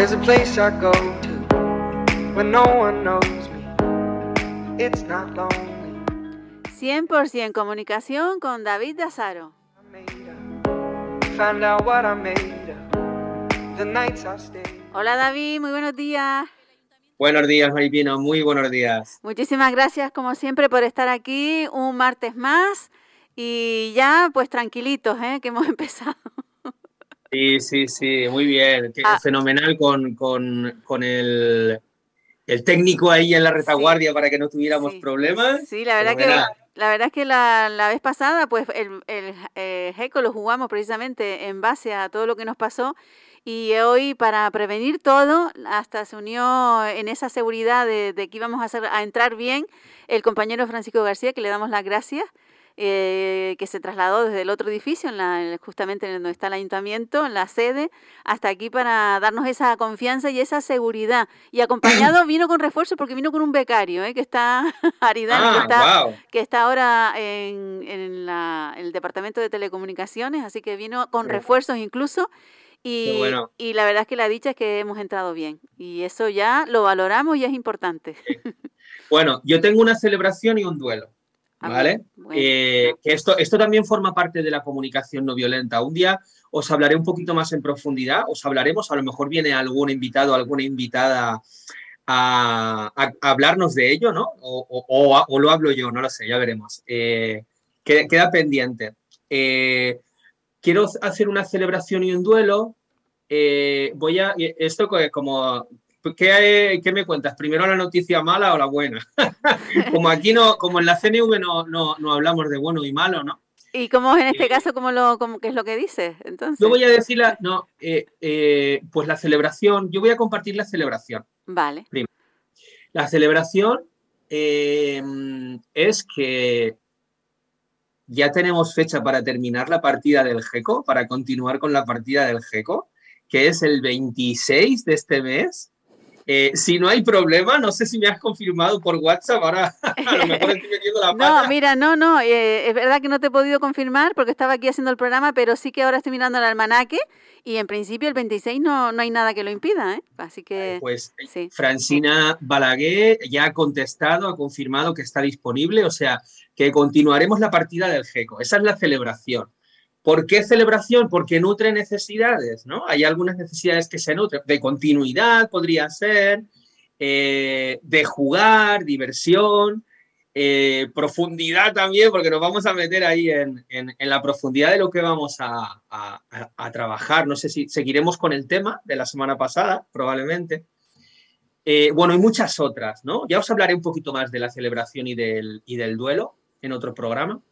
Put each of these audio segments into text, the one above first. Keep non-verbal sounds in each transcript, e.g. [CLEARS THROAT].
There's a place I go to when no one knows me. It's not lonely. 100% comunicación con David Dazaro. I made up. Find out what I made up. The nights I stayed. Hola David, muy buenos días. Buenos días, Maripino, muy buenos días. Muchísimas gracias como siempre por estar aquí un martes más y ya pues tranquilitos, ¿eh? que hemos [LAUGHS] empezado. Sí, sí, sí, muy bien. Qué Ah. Fenomenal con, con- con el, el técnico ahí en la retaguardia para que no tuviéramos Sí. problemas. Sí, la verdad que la verdad es que la, la vez pasada pues el, el eh, GECO lo jugamos precisamente en base a todo lo que nos pasó y hoy para prevenir todo hasta se unió en esa seguridad de, de que íbamos a, hacer, a entrar bien el compañero Francisco García que le damos las gracias eh, que se trasladó desde el otro edificio, en la, en- justamente en donde está el ayuntamiento, en la sede, hasta aquí para darnos esa confianza y esa seguridad. Y acompañado [CLEARS THROAT] vino con refuerzo porque vino con un becario, ¿eh? que está [LAUGHS] Aridane, que Ah, está wow. que está ahora en, en la- el departamento de telecomunicaciones, así que vino con refuerzos incluso. Y, bueno. y la verdad es que la dicha es que hemos entrado bien. Y eso ya lo valoramos y es importante. Bueno, yo tengo una celebración y un duelo, ¿vale? bueno, Eh, que esto, esto también forma parte de la comunicación no violenta. Un día os hablaré un poquito más en profundidad, os hablaremos, a lo mejor viene algún invitado, alguna invitada a, a- a hablarnos de ello, ¿no? O, o- o- o lo hablo yo, no lo sé, ya veremos. Eh, queda, queda pendiente. Eh, quiero hacer una celebración y un duelo. Voy a, esto co- como, ¿qué, qué me cuentas? ¿Primero la noticia mala o la buena? [LAUGHS] como aquí no, como en la CNV no, no, no hablamos de bueno y malo, ¿no? ¿Y cómo es en este eh, caso, cómo lo, cómo, qué es lo que dices? Entonces, Yo voy a decir la, no, eh, eh, pues la celebración, yo voy a compartir la celebración. vale. La celebración eh, es que ya tenemos fecha para terminar la partida del GECO, para continuar con la partida del GECO, que es el 26 de este mes. Eh, si no hay problema, no sé si me has confirmado por WhatsApp, ahora [LAUGHS] a lo mejor estoy metiendo la [LAUGHS] pata. No, mira, no, no, eh, es verdad que no te he podido confirmar porque estaba aquí haciendo el programa, pero sí que ahora estoy mirando el almanaque y en principio el 26 no, no hay nada que lo impida, ¿eh? Así que Pues sí. Francina Balaguer ya ha contestado, ha confirmado que está disponible, o sea, que continuaremos la partida del GECO. Esa es la celebración. ¿Por qué celebración? Porque nutre necesidades, ¿no? Hay algunas necesidades que se nutren. De continuidad podría ser, eh, de jugar, diversión, eh, profundidad también, porque nos vamos a meter ahí en, la profundidad de lo que vamos a, trabajar. No sé si seguiremos con el tema de la semana pasada, probablemente. Eh, bueno, y muchas otras, ¿no? Ya os hablaré un poquito más de la celebración y del duelo en otro programa.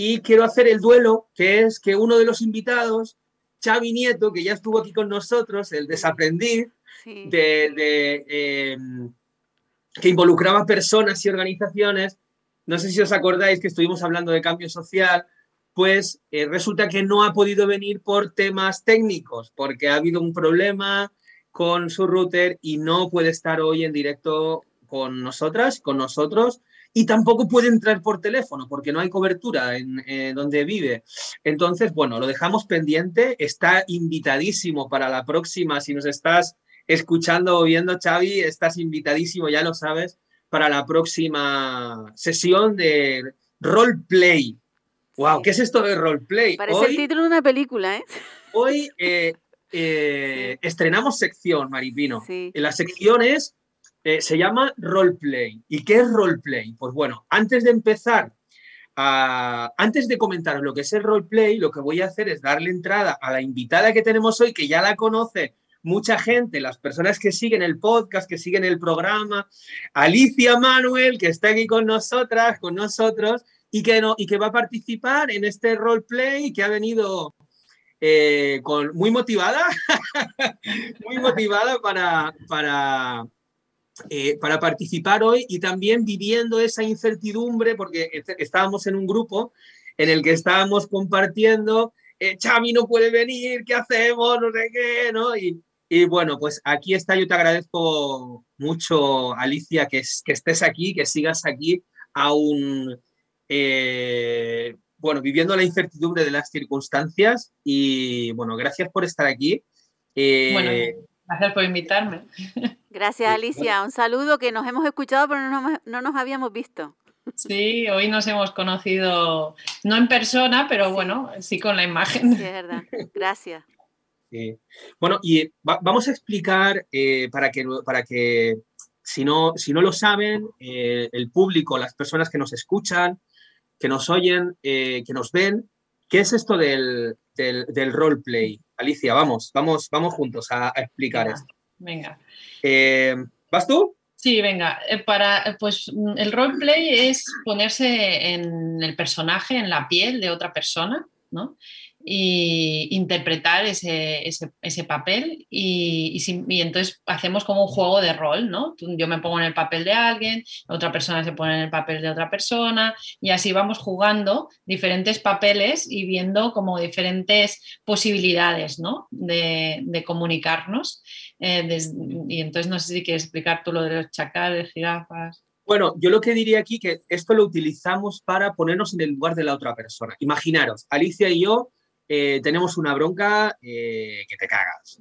Y quiero hacer el duelo, que es que uno de los invitados, Xavi Nieto, que ya estuvo aquí con nosotros, el desaprendiz, sí. de, de, eh, que involucraba personas y organizaciones. No sé si os acordáis que estuvimos hablando de cambio social, pues eh, resulta que no ha podido venir por temas técnicos, porque ha habido un problema con su router y no puede estar hoy en directo con nosotras, con nosotros, y tampoco puede entrar por teléfono porque no hay cobertura en eh, donde vive. Entonces, bueno, lo dejamos pendiente. Está invitadísimo para la próxima. Si nos estás escuchando o viendo, Xavi, estás invitadísimo, ya lo sabes, para la próxima sesión de roleplay. Wow. ¿qué es esto de roleplay? Parece el título de una película, ¿eh? hoy eh, eh, [LAUGHS] estrenamos sección, Maripino. Sí. La sección es, eh, se llama roleplay. ¿Y qué es roleplay? Pues bueno, antes de empezar, antes de comentaros lo que es el roleplay, lo que voy a hacer es darle entrada a la invitada que tenemos hoy, que ya la conoce mucha gente, las personas que siguen el podcast, que siguen el programa, Alicia Manuel, que está aquí con nosotras, con nosotros, y que, no, y que va a participar en este roleplay que ha venido eh, con, muy motivada, [LAUGHS] muy motivada para, para, eh, para participar hoy y también viviendo esa incertidumbre, porque est- estábamos en un grupo en el que estábamos compartiendo, eh, Chami no puede venir, ¿qué hacemos? No sé qué, ¿no? Y, bueno, pues aquí está, yo te agradezco mucho, Alicia, que, es- que estés aquí, que sigas aquí, aún, eh, bueno, viviendo la incertidumbre de las circunstancias y bueno, gracias por estar aquí. Eh, Bueno, Gracias por invitarme. Gracias, Alicia. Un saludo que nos hemos escuchado, pero no, no nos habíamos visto. Sí, hoy nos hemos conocido, no en persona, pero bueno, sí con la imagen. Sí, es verdad. Gracias. Bueno, y vamos a explicar eh, para, que, para que, si no, si no lo saben, eh, el público, las personas que nos escuchan, que nos oyen, eh, que nos ven, ¿qué es esto del, del, roleplay? Alicia, vamos, vamos, vamos juntos a, explicar esto. Venga. ¿Vas tú? Sí, venga, para, pues mm, el roleplay es ponerse en el personaje, en la piel de otra persona, ¿no? Y interpretar ese, ese, papel y, y, entonces hacemos como un juego de rol, ¿no? Yo me pongo en el papel de alguien, otra persona se pone en el papel de otra persona y así vamos jugando diferentes papeles y viendo como diferentes posibilidades, ¿no? De, comunicarnos. Eh, y entonces no sé si quieres explicar tú lo de los chacales, jirafas. Bueno, yo lo que diría aquí que esto lo utilizamos para ponernos en el lugar de la otra persona. Imaginaros, Alicia y yo eh, tenemos una bronca eh, que te cagas.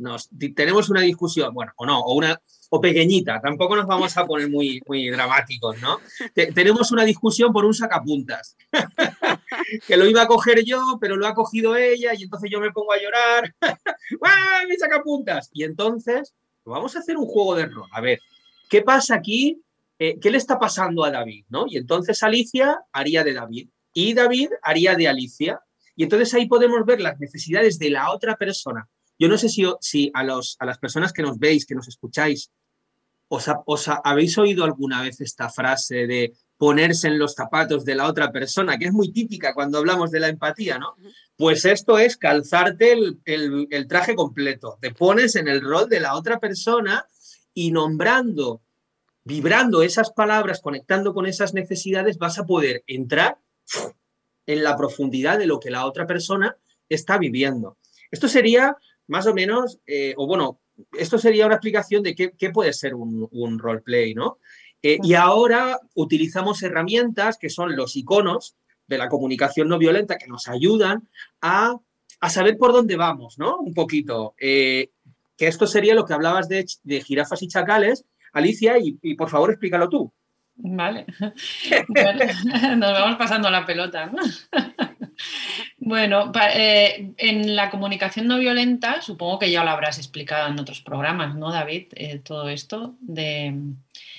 Tenemos una discusión, bueno, o no, o una o pequeñita, tampoco nos vamos a poner muy, muy dramáticos, ¿no? tenemos una discusión por un sacapuntas, [LAUGHS] que lo iba a coger yo, pero lo ha cogido ella y entonces yo me pongo a llorar, [LAUGHS] ¡ah, mi sacapuntas! Y entonces, vamos a hacer un juego de rol. A ver, ¿qué pasa aquí? Eh, ¿Qué le está pasando a David? ¿no? Y entonces Alicia haría de David y David haría de Alicia y entonces ahí podemos ver las necesidades de la otra persona. Yo no sé si, si a, los, a las personas que nos veis, que nos escucháis, os, os habéis oído alguna vez esta frase de ponerse en los zapatos de la otra persona, que es muy típica cuando hablamos de la empatía, ¿no? Pues esto es calzarte el, el, el, traje completo. Te pones en el rol de la otra persona y nombrando, vibrando esas palabras, conectando con esas necesidades, vas a poder entrar en la profundidad de lo que la otra persona está viviendo. Esto sería más o menos, eh, o bueno, esto sería una explicación de qué, puede ser un, un roleplay, ¿no? Eh, y ahora utilizamos herramientas que son los iconos de la comunicación no violenta que nos ayudan a, saber por dónde vamos, ¿no? Un poquito. Eh, que esto sería lo que hablabas de, de jirafas y chacales, Alicia, y, y por favor explícalo tú. Vale. [LAUGHS] [LAUGHS] Nos vamos pasando la pelota. [LAUGHS] bueno, eh, en la comunicación no violenta, supongo que ya lo habrás explicado en otros programas, ¿no, David? Eh, todo esto de,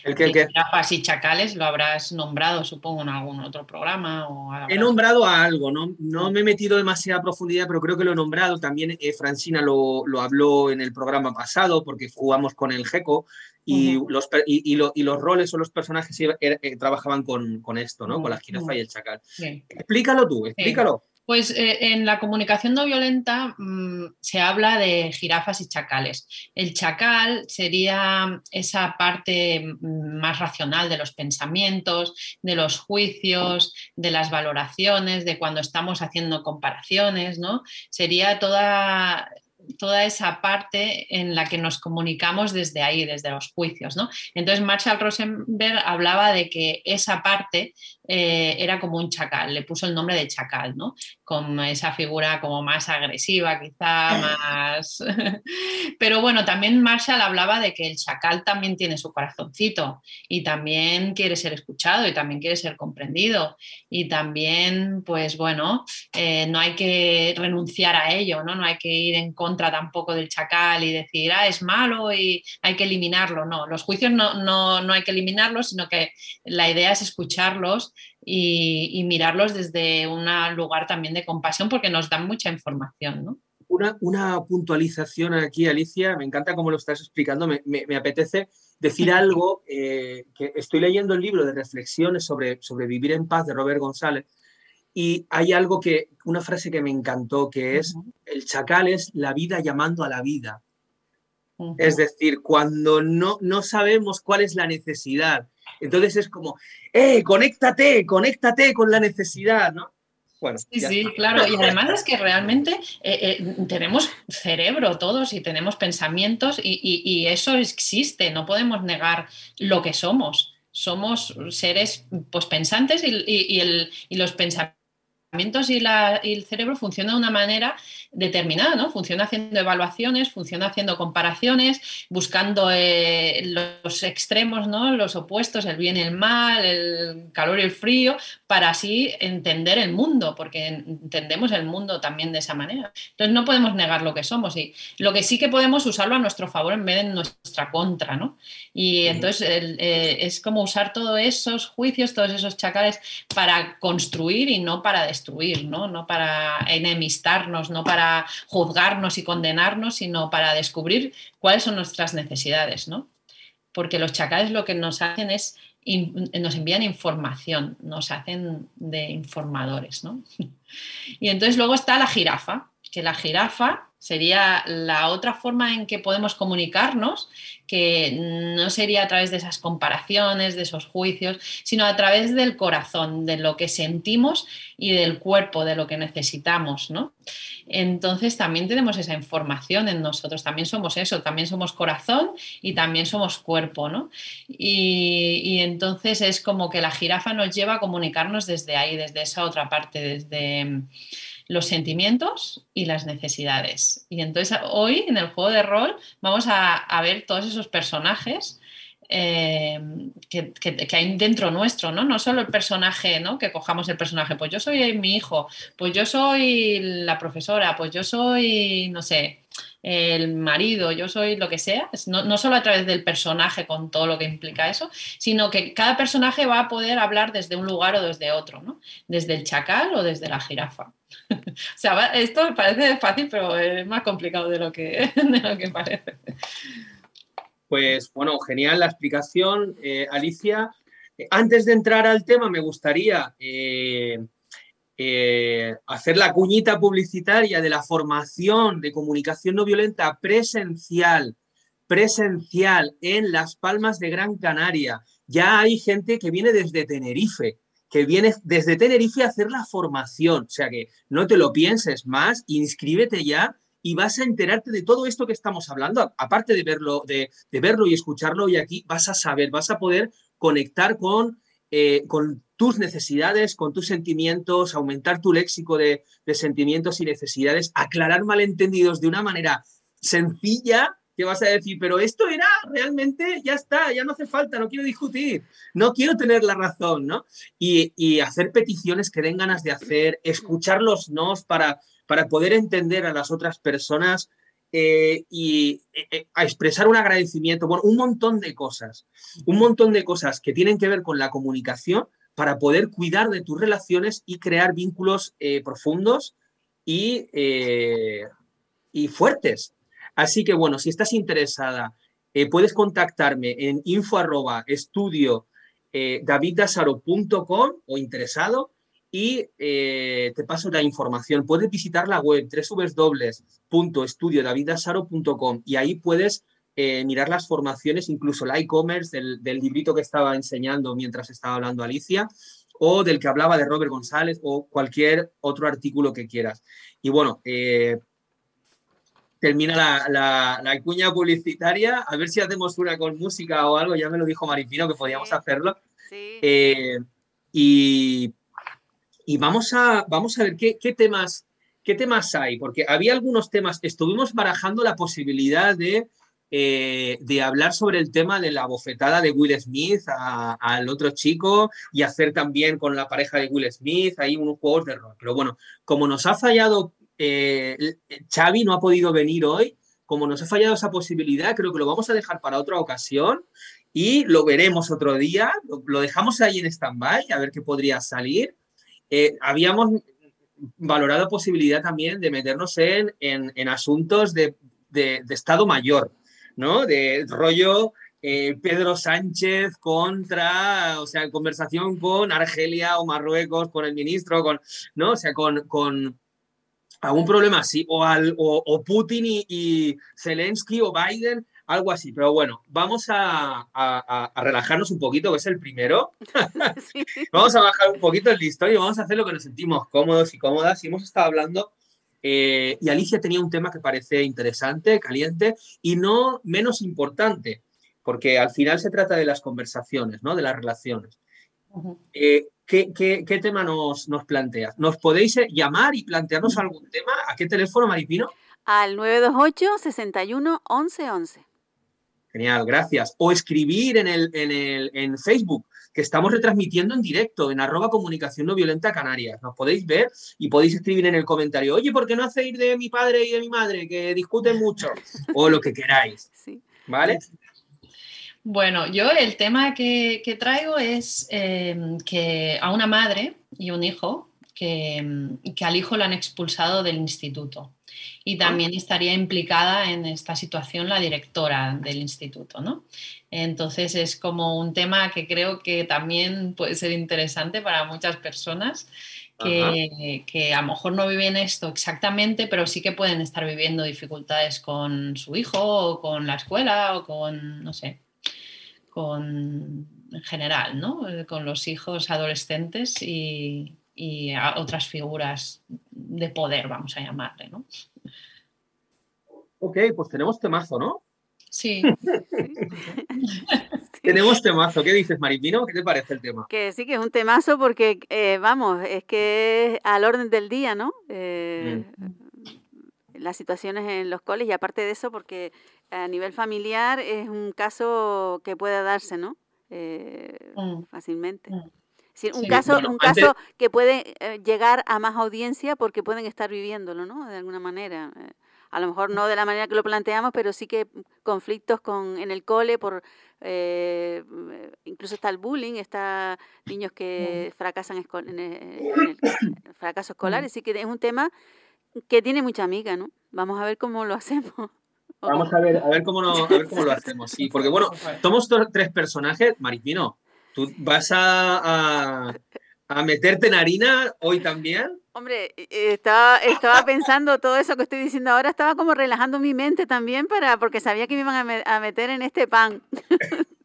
¿El y chacales lo habrás nombrado, supongo, en algún otro programa. O He nombrado a algo, ¿no? no me he metido demasiada profundidad, pero creo que lo he nombrado. También eh, Francina lo, lo, habló en el programa pasado, porque jugamos con el GECO y, los, y, los roles o los personajes er, trabajaban con, con, esto, ¿no? Con la jirafa y el chacal. Explícalo tú, explícalo. Pues eh, en la comunicación no violenta mm, se habla de jirafas y chacales. El chacal sería esa parte mm, más racional de los pensamientos, de los juicios, de las valoraciones, de cuando estamos haciendo comparaciones, ¿no? Sería toda toda esa parte en la que nos comunicamos desde ahí, desde los juicios. ¿no? Entonces Marshall Rosenberg hablaba de que esa parte eh, era como un chacal, le puso el nombre de chacal, ¿no? con esa figura como más agresiva, quizá más... [LAUGHS] Pero bueno, también Marshall hablaba de que el chacal también tiene su corazoncito y también quiere ser escuchado y también quiere ser comprendido y también, pues bueno, eh, no hay que renunciar a ello, ¿no? No hay que ir en contra tampoco del chacal y decir, ah, es malo y hay que eliminarlo. No, los juicios no, no, no hay que eliminarlos, sino que la idea es escucharlos y, mirarlos desde un lugar también de compasión porque nos dan mucha información, ¿no? Una, puntualización aquí, Alicia, me encanta cómo lo estás explicando, me, apetece decir [LAUGHS] algo, eh, que estoy leyendo el libro de reflexiones sobre, sobre vivir en paz de Robert González y hay algo que, una frase que me encantó, que es, el chacal es la vida llamando a la vida. Es decir, cuando no, no sabemos cuál es la necesidad, entonces es como, ¡eh, conéctate, conéctate con la necesidad, ¿no? Bueno, sí, sí, claro. Y además es que realmente eh, eh, tenemos cerebro todos y tenemos pensamientos y, eso existe, no podemos negar lo que somos. Somos seres pues, pensantes y, el, y los pensamientos y, la, y, el cerebro funciona de una manera determinada, ¿no? Funciona haciendo evaluaciones, funciona haciendo comparaciones, buscando eh, los extremos, ¿no? Los opuestos, el bien y el mal, el calor y el frío, para así entender el mundo, porque entendemos el mundo también de esa manera. Entonces no podemos negar lo que somos y lo que sí que podemos usarlo a nuestro favor en vez de en nuestra contra, ¿no? Y entonces eh, es como usar todos esos juicios, todos esos chacales para construir y no para destruir, ¿no? No para enemistarnos, no para juzgarnos y condenarnos, sino para descubrir cuáles son nuestras necesidades, ¿no? Porque los chacales lo que nos hacen es nos envían información, nos hacen de informadores, ¿no? [LAUGHS] Y entonces luego está la jirafa, que la jirafa sería la otra forma en que podemos comunicarnos, que no sería a través de esas comparaciones, de esos juicios, sino a través del corazón, de lo que sentimos y del cuerpo, de lo que necesitamos, ¿no? Entonces también tenemos esa información en nosotros, también somos eso, también somos corazón y también somos cuerpo, ¿no? Y, y entonces es como que la jirafa nos lleva a comunicarnos desde ahí, desde esa otra parte, desde los sentimientos y las necesidades. Y entonces hoy en el juego de rol vamos a, ver todos esos personajes eh, que, hay dentro nuestro, ¿no? No solo el personaje, ¿no? Que cojamos el personaje, pues yo soy mi hijo, pues yo soy la profesora, pues yo soy, no sé, el marido, yo soy lo que sea, no, no, solo a través del personaje con todo lo que implica eso, sino que cada personaje va a poder hablar desde un lugar o desde otro, ¿no? Desde el chacal o desde la jirafa. [LAUGHS] o sea, esto parece fácil, pero es más complicado [LAUGHS] de lo que, parece. Pues bueno, genial la explicación, eh, Alicia. Antes de entrar al tema, me gustaría eh, eh, hacer la cuñita publicitaria de la formación de comunicación no violenta presencial, presencial en Las Palmas de Gran Canaria. Ya hay gente que viene desde Tenerife que vienes desde Tenerife a hacer la formación. O sea que no te lo pienses más, inscríbete ya y vas a enterarte de todo esto que estamos hablando. Aparte de verlo, de, verlo y escucharlo, y aquí vas a saber, vas a poder conectar con, eh, con tus necesidades, con tus sentimientos, aumentar tu léxico de, de sentimientos y necesidades, aclarar malentendidos de una manera sencilla que vas a decir, pero esto era realmente, ya está, ya no hace falta, no quiero discutir, no quiero tener la razón, ¿no? Y, hacer peticiones que den ganas de hacer, escuchar los nos para, para poder entender a las otras personas eh, y eh, eh, a expresar un agradecimiento, bueno, un montón de cosas, un montón de cosas que tienen que ver con la comunicación para poder cuidar de tus relaciones y crear vínculos profundos y, y fuertes. Así que bueno, si estás interesada, eh, puedes contactarme en info arroba estudio eh, o interesado y eh, te paso la información. Puedes visitar la web www.estudiodavidasaro.com y ahí puedes mirar las formaciones, incluso el e-commerce del, del, librito que estaba enseñando mientras estaba hablando Alicia o del que hablaba de Robert González o cualquier otro artículo que quieras. Y bueno, termina la, la, cuña publicitaria. A ver si hacemos una con música o algo. Ya me lo dijo Maripino que podíamos hacerlo. Eh, y, vamos, a, vamos a ver qué, temas, qué temas hay, porque había algunos temas. Estuvimos barajando la posibilidad de, eh, de hablar sobre el tema de la bofetada de Will Smith al otro chico y hacer también con la pareja de Will Smith ahí unos juegos de rol. Pero bueno, como nos ha fallado eh, Xavi no ha podido venir hoy. Como nos ha fallado esa posibilidad, creo que lo vamos a dejar para otra ocasión y lo veremos otro día. Lo, dejamos ahí en stand-by a ver qué podría salir. Eh, habíamos valorado posibilidad también de meternos en, en, asuntos de, de, Estado Mayor, ¿no? De rollo eh, Pedro Sánchez contra, o sea, conversación con Argelia o Marruecos, con el ministro, con, ¿no? O sea, con, con algún problema así, o, al, o, Putin y, Zelensky o Biden, algo así. Pero bueno, vamos a, relajarnos un poquito, que es el primero. [LAUGHS] vamos a bajar un poquito el listón y vamos a hacer lo que nos sentimos cómodos y cómodas. Y hemos estado hablando, eh, y Alicia tenía un tema que parece interesante, caliente y no menos importante, porque al final se trata de las conversaciones, ¿no? de las relaciones. Eh, ¿qué, qué, qué tema nos, nos planteas? ¿Nos podéis eh, llamar y plantearnos algún tema? ¿A qué teléfono, Maripino? Al 928 61 11 11. Genial, gracias. O escribir en, el, en, el, en Facebook, que estamos retransmitiendo en directo en arroba comunicación no violenta Canarias. Nos podéis ver y podéis escribir en el comentario, oye, ¿por qué no hacéis de mi padre y de mi madre que discuten mucho? O lo que queráis. [LAUGHS] Sí. ¿Vale? Bueno, yo el tema que, que traigo es eh, que a una madre y un hijo que, que al hijo lo han expulsado del instituto y también estaría implicada en esta situación la directora del instituto, ¿no? Entonces es como un tema que creo que también puede ser interesante para muchas personas que, que, a lo mejor no viven esto exactamente, pero sí que pueden estar viviendo dificultades con su hijo o con la escuela o con, no sé, con en general, ¿no? Con los hijos adolescentes y, y a otras figuras de poder, vamos a llamarle, ¿no? Ok, pues tenemos temazo, ¿no? [LAUGHS] Sí. Tenemos temazo. ¿Qué dices, Maripino? ¿Qué te parece el tema? Que sí, que es un temazo porque, eh, vamos, es que es al orden del día, ¿no? Eh, Las situaciones en los coles y aparte de eso, porque a nivel familiar es un caso que puede darse, ¿no? Eh, Mm. fácilmente. Mm. Un Sí. caso, Bueno, un antes- caso que puede eh, llegar a más audiencia porque pueden estar viviéndolo, ¿no? De alguna manera. Eh, a lo mejor no de la manera que lo planteamos, pero sí que conflictos con en el cole por eh, eh, incluso está el bullying, está niños que fracasan esco- en el, en el fracaso escolar, así que es un tema que tiene mucha amiga, ¿no? Vamos a ver cómo lo hacemos. [LAUGHS] Vamos a ver, a ver cómo, no- a ver cómo lo hacemos. Sí, porque bueno, [LAUGHS] somos tres personajes. Maripino, ¿tú vas a, a, a meterte en harina hoy también? Hombre, eh, eh, estaba, estaba pensando todo eso que estoy diciendo ahora, estaba como relajando mi mente también para, porque sabía que me iban a, me- a meter en este pan. [LAUGHS]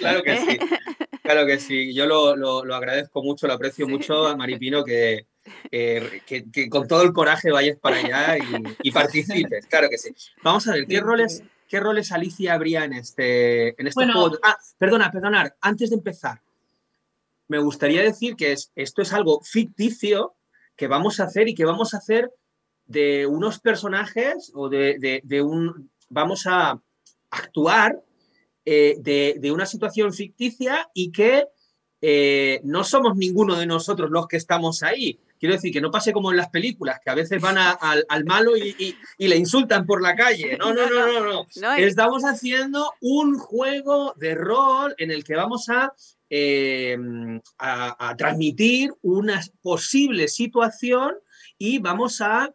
claro que sí. Claro que sí. Yo lo, lo- lo agradezco mucho, lo aprecio Sí. mucho a Maripino que, que, que- que con todo el coraje vayas para allá y, y participes. Claro que sí. Vamos a ver, ¿qué roles, qué roles Alicia habría en este, en este Bueno. juego? Ah, perdona, perdonar, antes de empezar, me gustaría decir que es, esto es algo ficticio que vamos a hacer y que vamos a hacer de unos personajes o de, de- de un... Vamos a actuar eh, de, de una situación ficticia y que eh, no somos ninguno de nosotros los que estamos ahí. Quiero decir, que no pase como en las películas, que a veces van a- al, al malo y, y- y le insultan por la calle. No, no, no, no, no. ¿no? Y- Estamos haciendo un juego de rol en el que vamos a, eh, a, a transmitir una posible situación y vamos a,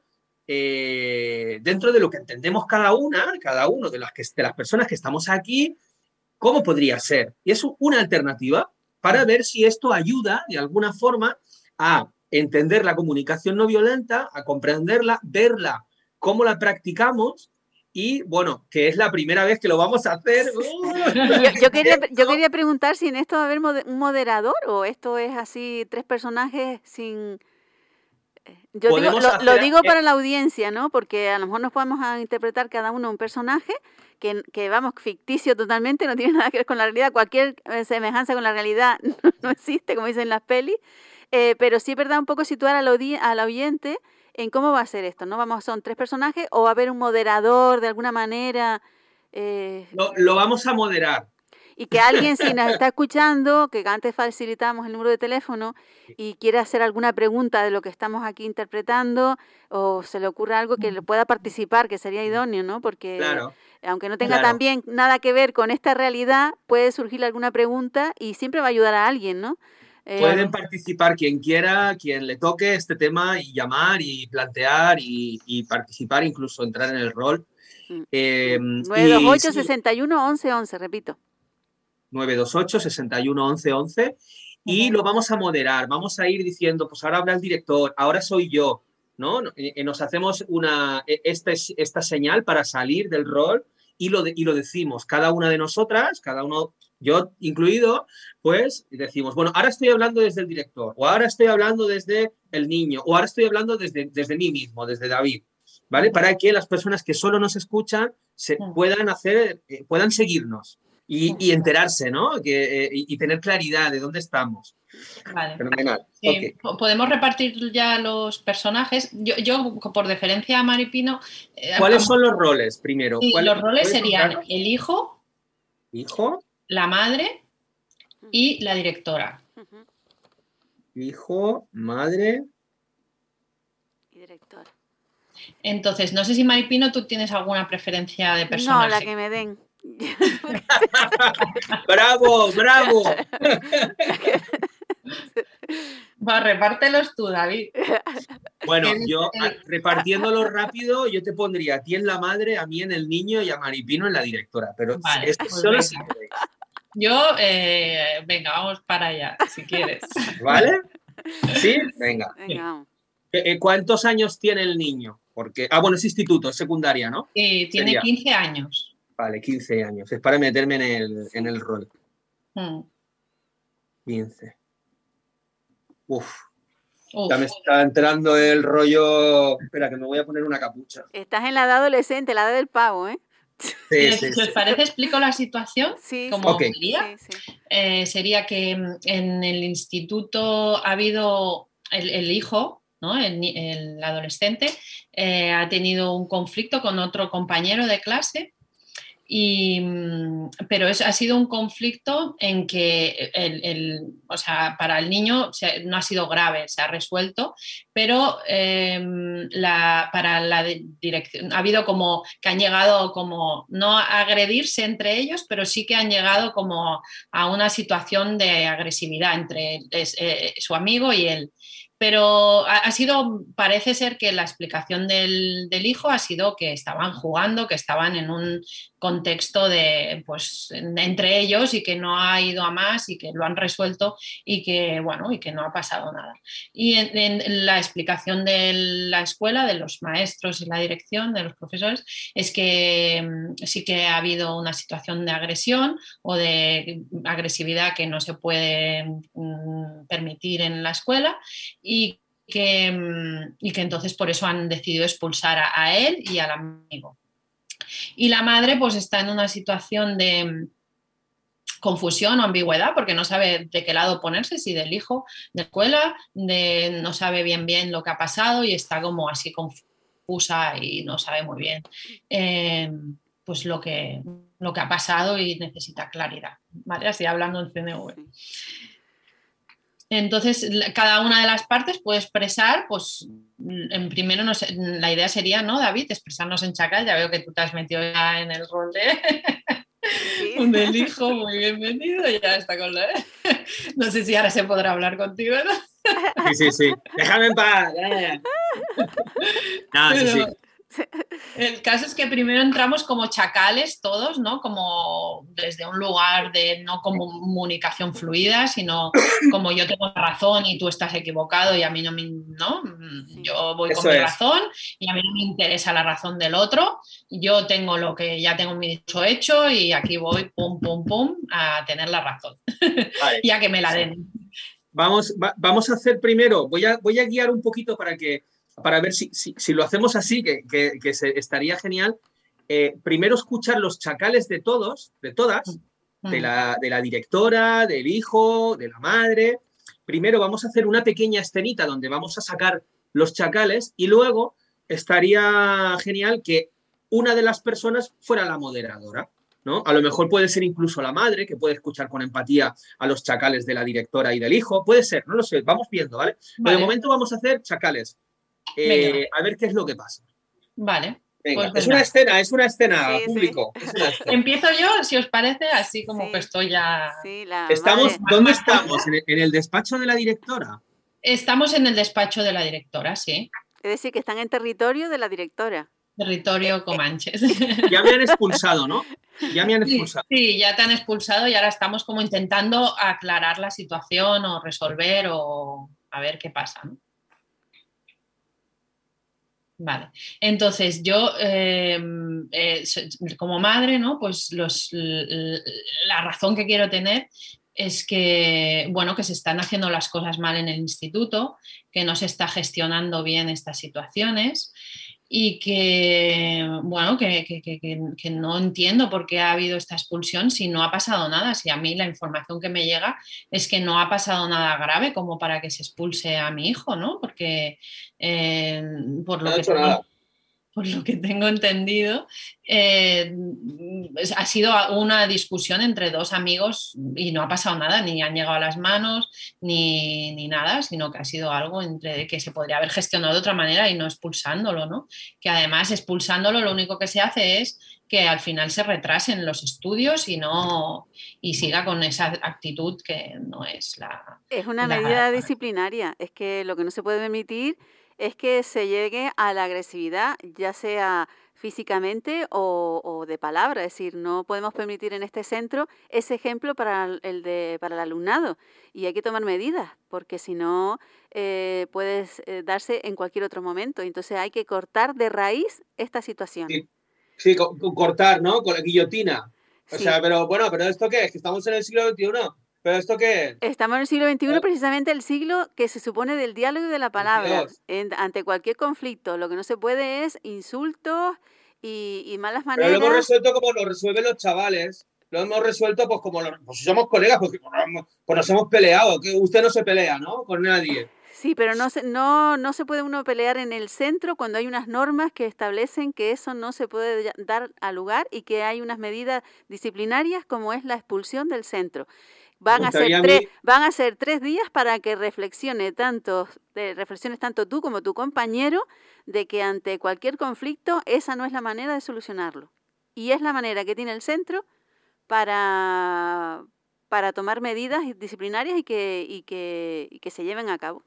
eh, dentro de lo que entendemos cada una, cada uno de las, que, de las personas que estamos aquí, cómo podría ser. Y es una alternativa para ver si esto ayuda de alguna forma a entender la comunicación no violenta, a comprenderla, verla, cómo la practicamos y bueno, que es la primera vez que lo vamos a hacer. [LAUGHS] Yo, yo quería, [LAUGHS] yo quería preguntar si en esto va a haber un moderador o esto es así, tres personajes sin... eh, Yo digo, lo, lo hacer- digo eh, para la audiencia, ¿no? Porque a lo mejor nos podemos interpretar cada uno un personaje que, que, vamos, ficticio totalmente, no tiene nada que ver con la realidad. Cualquier eh, semejanza con la realidad [LAUGHS] no, no existe, como dicen las pelis. Eh, pero sí es verdad un poco situar al, al oyente en cómo va a ser esto, ¿no? Vamos, son tres personajes o va a haber un moderador de alguna manera. eh, Lo, lo vamos a moderar. y que alguien, si nos [LAUGHS] está escuchando, que antes facilitamos el número de teléfono y quiere hacer alguna pregunta de lo que estamos aquí interpretando o se le ocurre algo que le pueda participar, que sería idóneo, ¿no? Porque Claro. aunque no tenga Claro. también nada que ver con esta realidad, puede surgir alguna pregunta y siempre va a ayudar a alguien, ¿no? Eh, Pueden participar quien quiera, quien le toque este tema y llamar y plantear y, y participar, incluso entrar en el rol. Mm. Eh, 928 y sí, 61 11 11, repito. 928 61 11 11 y lo vamos a moderar, vamos a ir diciendo, pues ahora habla el director, ahora soy yo, ¿no? Eh, eh, Nos hacemos una, eh, esta, es- esta señal para salir del rol y lo, de- y lo decimos, cada una de nosotras, cada uno, yo incluido, pues decimos, bueno, ahora estoy hablando desde el director, o ahora estoy hablando desde el niño, o ahora estoy hablando desde, desde mí mismo, desde David, ¿vale? Para que las personas que solo nos escuchan se puedan hacer, eh, puedan seguirnos. y, y enterarse, ¿no? Que, eh, y, tener claridad de dónde estamos. Vale. Fenomenal. Po- Podemos repartir ya los personajes. Yo, yo, por deferencia a Maripino, eh, ¿Cuáles vamos- son los roles primero? sí, ¿Cuáles- los roles serían el hijo, Hijo, la madre y la directora. Hijo, madre. Y director. Entonces, no sé si Maripino, tú tienes alguna preferencia de No, personaje. la que me den. [LAUGHS] ¡Bravo, bravo! [LAUGHS] Va, repártelos tú, David. Bueno, yo repartiéndolo rápido, yo te pondría a ti en la madre, a mí en el niño y a Maripino en la directora. Pero Vale, esto pues solo si queréis, Yo, eh, venga, vamos para allá, si quieres. [LAUGHS] ¿Vale? ¿Sí? [LAUGHS] Venga. Eh, ¿Cuántos años tiene el niño? Porque, ah, bueno, es instituto, es secundaria, ¿no? Eh, tiene Sería. 15 años. Vale, 15 años. Es para meterme en el, en el rol. Mm. 15. Uf, Uf. ya me está entrando el rollo. Espera, que me voy a poner una capucha. Estás en la edad adolescente, la edad del pavo, ¿eh? Sí, Eh, sí, si os sí. parece, explico la situación. Sí, Como Ok. sería, sí, sí. eh, sería que en el instituto ha habido el, el hijo, ¿no? el adolescente, eh, ha tenido un conflicto con otro compañero de clase. Y, mm, pero es, ha sido un conflicto en que el, o sea, para el niño se- no ha sido grave, se ha resuelto, pero em, la, para la di- dirección ha habido como que han llegado como no a agredirse entre ellos, pero sí que han llegado como a una situación de agresividad entre eh, su amigo y él. Pero ha, sido, parece ser que la explicación del, del hijo ha sido que estaban jugando, que estaban en un contexto de, pues, en- entre ellos y que no ha ido a más y que lo han resuelto y que, bueno, y que no ha pasado nada. Y en, la explicación de la escuela, de los maestros y la dirección, de los profesores, es que mm, sí que ha habido una situación de agresión o de agresividad que no se puede mm, permitir en la escuela que, mm, y que entonces por eso han decidido expulsar a, él y al amigo. Y la madre pues está en una situación de mm, confusión o ambigüedad porque no sabe de qué lado ponerse, si del hijo, de la escuela, de, no sabe bien bien lo que ha pasado y está como así confusa y no sabe muy bien eh, pues lo que, lo que ha pasado y necesita claridad, ¿vale? Así hablando en CNV. Entonces, cada una de las partes puede expresar, pues, en primero, no sé, la idea sería, ¿no, David? Expresarnos en chacal. Ya veo que tú te has metido ya en el rol de, Sí. [LAUGHS] del hijo. Muy bienvenido, ya está con la... No sé si ahora se podrá hablar contigo, ¿no? Sí, sí, sí. Déjame en paz. [LAUGHS] No, sí, sí. El caso es que primero entramos como chacales todos, ¿no? Como desde un lugar de no comunicación fluida, sino como yo tengo razón y tú estás equivocado y a mí no me, ¿no? Yo voy Eso con mi es. razón y a mí no me interesa la razón del otro. Yo tengo lo que ya tengo mi dicho hecho y aquí voy pum, pum, pum a tener la razón Vale. [LAUGHS] y a que me la den. Vamos, va- vamos a hacer primero, voy a, voy a guiar un poquito para que para ver si, si, si lo hacemos así, que, que- que se- estaría genial. Eh, primero escuchar los chacales de todos, de todas, de Mm. la, de la directora, del hijo, de la madre. Primero vamos a hacer una pequeña escenita donde vamos a sacar los chacales y luego estaría genial que una de las personas fuera la moderadora. ¿no? A lo mejor puede ser incluso la madre, que puede escuchar con empatía a los chacales de la directora y del hijo. Puede ser, no lo sé, vamos viendo, ¿vale? Pero Vale. de momento vamos a hacer chacales. Eh, a ver qué es lo que pasa. Vale. Venga, Pues es una escena, es una escena, Sí, sí. público. es una [LAUGHS] escena. Empiezo yo, si os parece, así como Sí. que estoy ya... Sí, la Estamos, madre. ¿Dónde estamos? ¿En el, en el despacho de la directora? Estamos en el despacho de la directora, sí. Es decir, que están en territorio de la directora. Territorio [LAUGHS] Comanches. [LAUGHS] Ya me han expulsado, ¿no? Ya me han Sí, expulsado. sí, ya te han expulsado y ahora estamos como intentando aclarar la situación o resolver o a ver qué pasa. ¿no? Vale, entonces yo eh, eh, como madre, ¿no? Pues los, la razón que quiero tener es que, bueno, que se están haciendo las cosas mal en el instituto, que no se está gestionando bien estas situaciones y que, bueno, que, que, no entiendo por qué ha habido esta expulsión si no ha pasado nada, si a mí la información que me llega es que no ha pasado nada grave como para que se expulse a mi hijo, ¿no? Porque eh, por lo que por lo que tengo entendido, eh, ha sido una discusión entre dos amigos y no ha pasado nada, ni han llegado a las manos, ni, nada, sino que ha sido algo entre que se podría haber gestionado de otra manera y no expulsándolo, ¿no? Que además expulsándolo lo único que se hace es que al final se retrasen los estudios y no y siga con esa actitud que no es la es una medida disciplinaria es que lo que no se puede permitir es que se llegue a la agresividad, ya sea físicamente o, de palabra. Es decir, no podemos permitir en este centro ese ejemplo para el, de, para el alumnado y hay que tomar medidas porque si no eh, puede eh, darse en cualquier otro momento. Entonces hay que cortar de raíz esta situación. Sí, cortar, ¿no? Con la guillotina. O sea, pero bueno, pero ¿esto qué es? ¿Que estamos en el siglo XXI? ¿Pero esto qué Estamos en el siglo XXI, ah. precisamente el siglo que se supone del diálogo y de la palabra. ante cualquier conflicto, lo que no se puede es insultos y, malas maneras. Pero lo hemos resuelto como lo resuelven los chavales. Lo hemos resuelto pues como pues si somos colegas, pues, pues, nos hemos peleado. Que usted no se pelea, ¿no? Con nadie. Sí, pero no se, no, no se puede uno pelear en el centro cuando hay unas normas que establecen que eso no se puede dar a lugar y que hay unas medidas disciplinarias como es la expulsión del centro. Van a, ser tres, van a ser tres días para que reflexione tanto, reflexiones tanto tú como tu compañero de que ante cualquier conflicto esa no es la manera de solucionarlo. Y es la manera que tiene el centro para, para tomar medidas disciplinarias y que, y que, y que se lleven a cabo.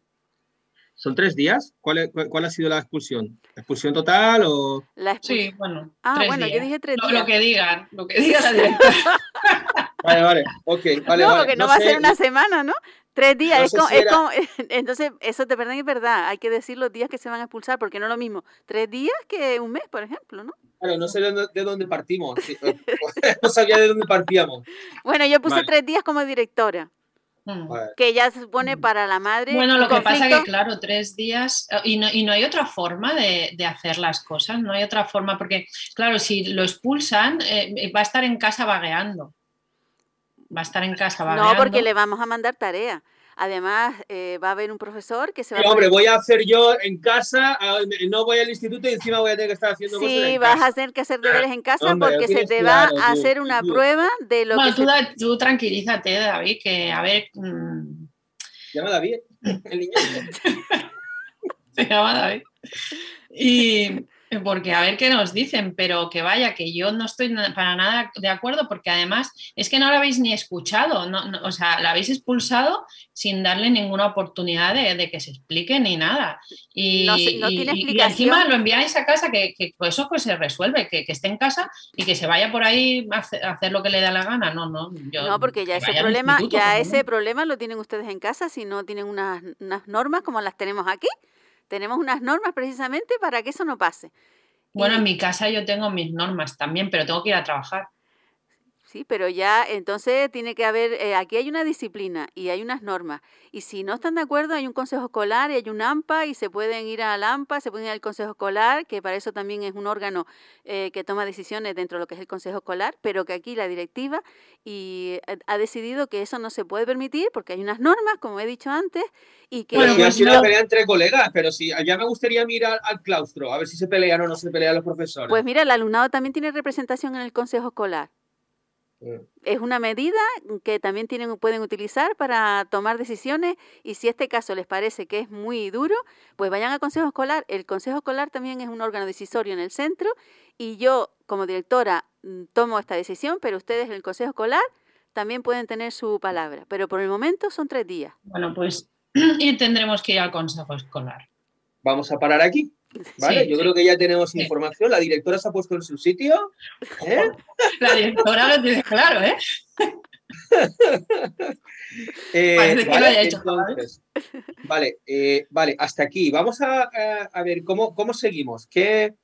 ¿Son tres días? ¿Cuál, cuál, ha sido la expulsión? ¿La expulsión total o...? Sí, bueno. Ah, bueno, yo dije tres días. Lo, que digan, lo que diga la directora. [LAUGHS] vale, vale, ok, vale, No, porque no, va a ser una semana, ¿no? Tres días, es, como, es como, [LAUGHS] entonces eso te perdón es verdad, hay que decir los días que se van a expulsar, porque no es lo mismo tres días que un mes, por ejemplo, ¿no? Claro, no sé de dónde, partimos, [LAUGHS] no sabía de dónde partíamos. Bueno, yo puse tres días como directora. Mm. Que ya se supone para la madre. Bueno, lo que pasa es que, claro, tres días eh, y no, y no hay otra forma de, de, hacer las cosas, no hay otra forma, porque, claro, si lo expulsan, eh, va a estar en casa vagueando. Va a estar en casa vagueando. No, porque le vamos a mandar tarea. Además, eh, va a haber un profesor que se va a... Hombre, voy a hacer yo en casa, no voy al instituto y encima voy a tener que estar haciendo cosas Sí, vas a tener que hacer deberes en casa porque se te va a hacer una prueba de lo que... Tú, tú tranquilízate, David, que a ver... Mmm... Llama David, el niño. [LAUGHS] se llama David. Y porque a ver qué nos dicen, pero que vaya, que yo no estoy para nada de acuerdo, porque además es que no la habéis ni escuchado, no, o sea, la habéis expulsado sin darle ninguna oportunidad de, que se explique ni nada. Y, encima lo enviáis a casa, que, que eso pues se resuelve, que, esté en casa y que se vaya por ahí a hacer, lo que le da la gana. No, no, no porque ya ese problema, ya ese problema lo tienen ustedes en casa si no tienen unas, unas normas como las tenemos aquí. Tenemos unas normas precisamente para que eso no pase. Bueno, en mi casa yo tengo mis normas también, pero tengo que ir a trabajar. Sí, pero ya entonces tiene que haber, eh, aquí hay una disciplina y hay unas normas. Y si no están de acuerdo, hay un consejo escolar y hay un AMPA y se pueden ir al AMPA, se pueden ir al consejo escolar, que para eso también es un órgano eh, que toma decisiones dentro de lo que es el consejo escolar, pero que aquí la directiva y eh, ha decidido que eso no se puede permitir porque hay unas normas, como he dicho antes, y que... Bueno, pues una pelea entre colegas, pero si ya me gustaría mirar al claustro, a ver si se pelean o no se pelean los profesores. Pues mira, el alumnado también tiene representación en el consejo escolar. Es una medida que también tienen, pueden utilizar para tomar decisiones y si este caso les parece que es muy duro, pues vayan al Consejo Escolar. El Consejo Escolar también es un órgano decisorio en el centro y yo como directora mm, tomo esta decisión, pero ustedes en el Consejo Escolar también pueden tener su palabra. Pero por el momento son tres días. Bueno, pues y [CLEARS THROAT] tendremos que ir al Consejo Escolar. Vamos a parar aquí. Vale, yo creo que ya tenemos información. La directora se ha puesto en su sitio. ¿eh? [LAUGHS] La directora lo tiene claro, ¿eh? [LAUGHS] eh Parece que vale, lo haya hecho vale, eh, vale, hasta aquí. Vamos a, a, ver cómo, cómo seguimos. ¿Qué,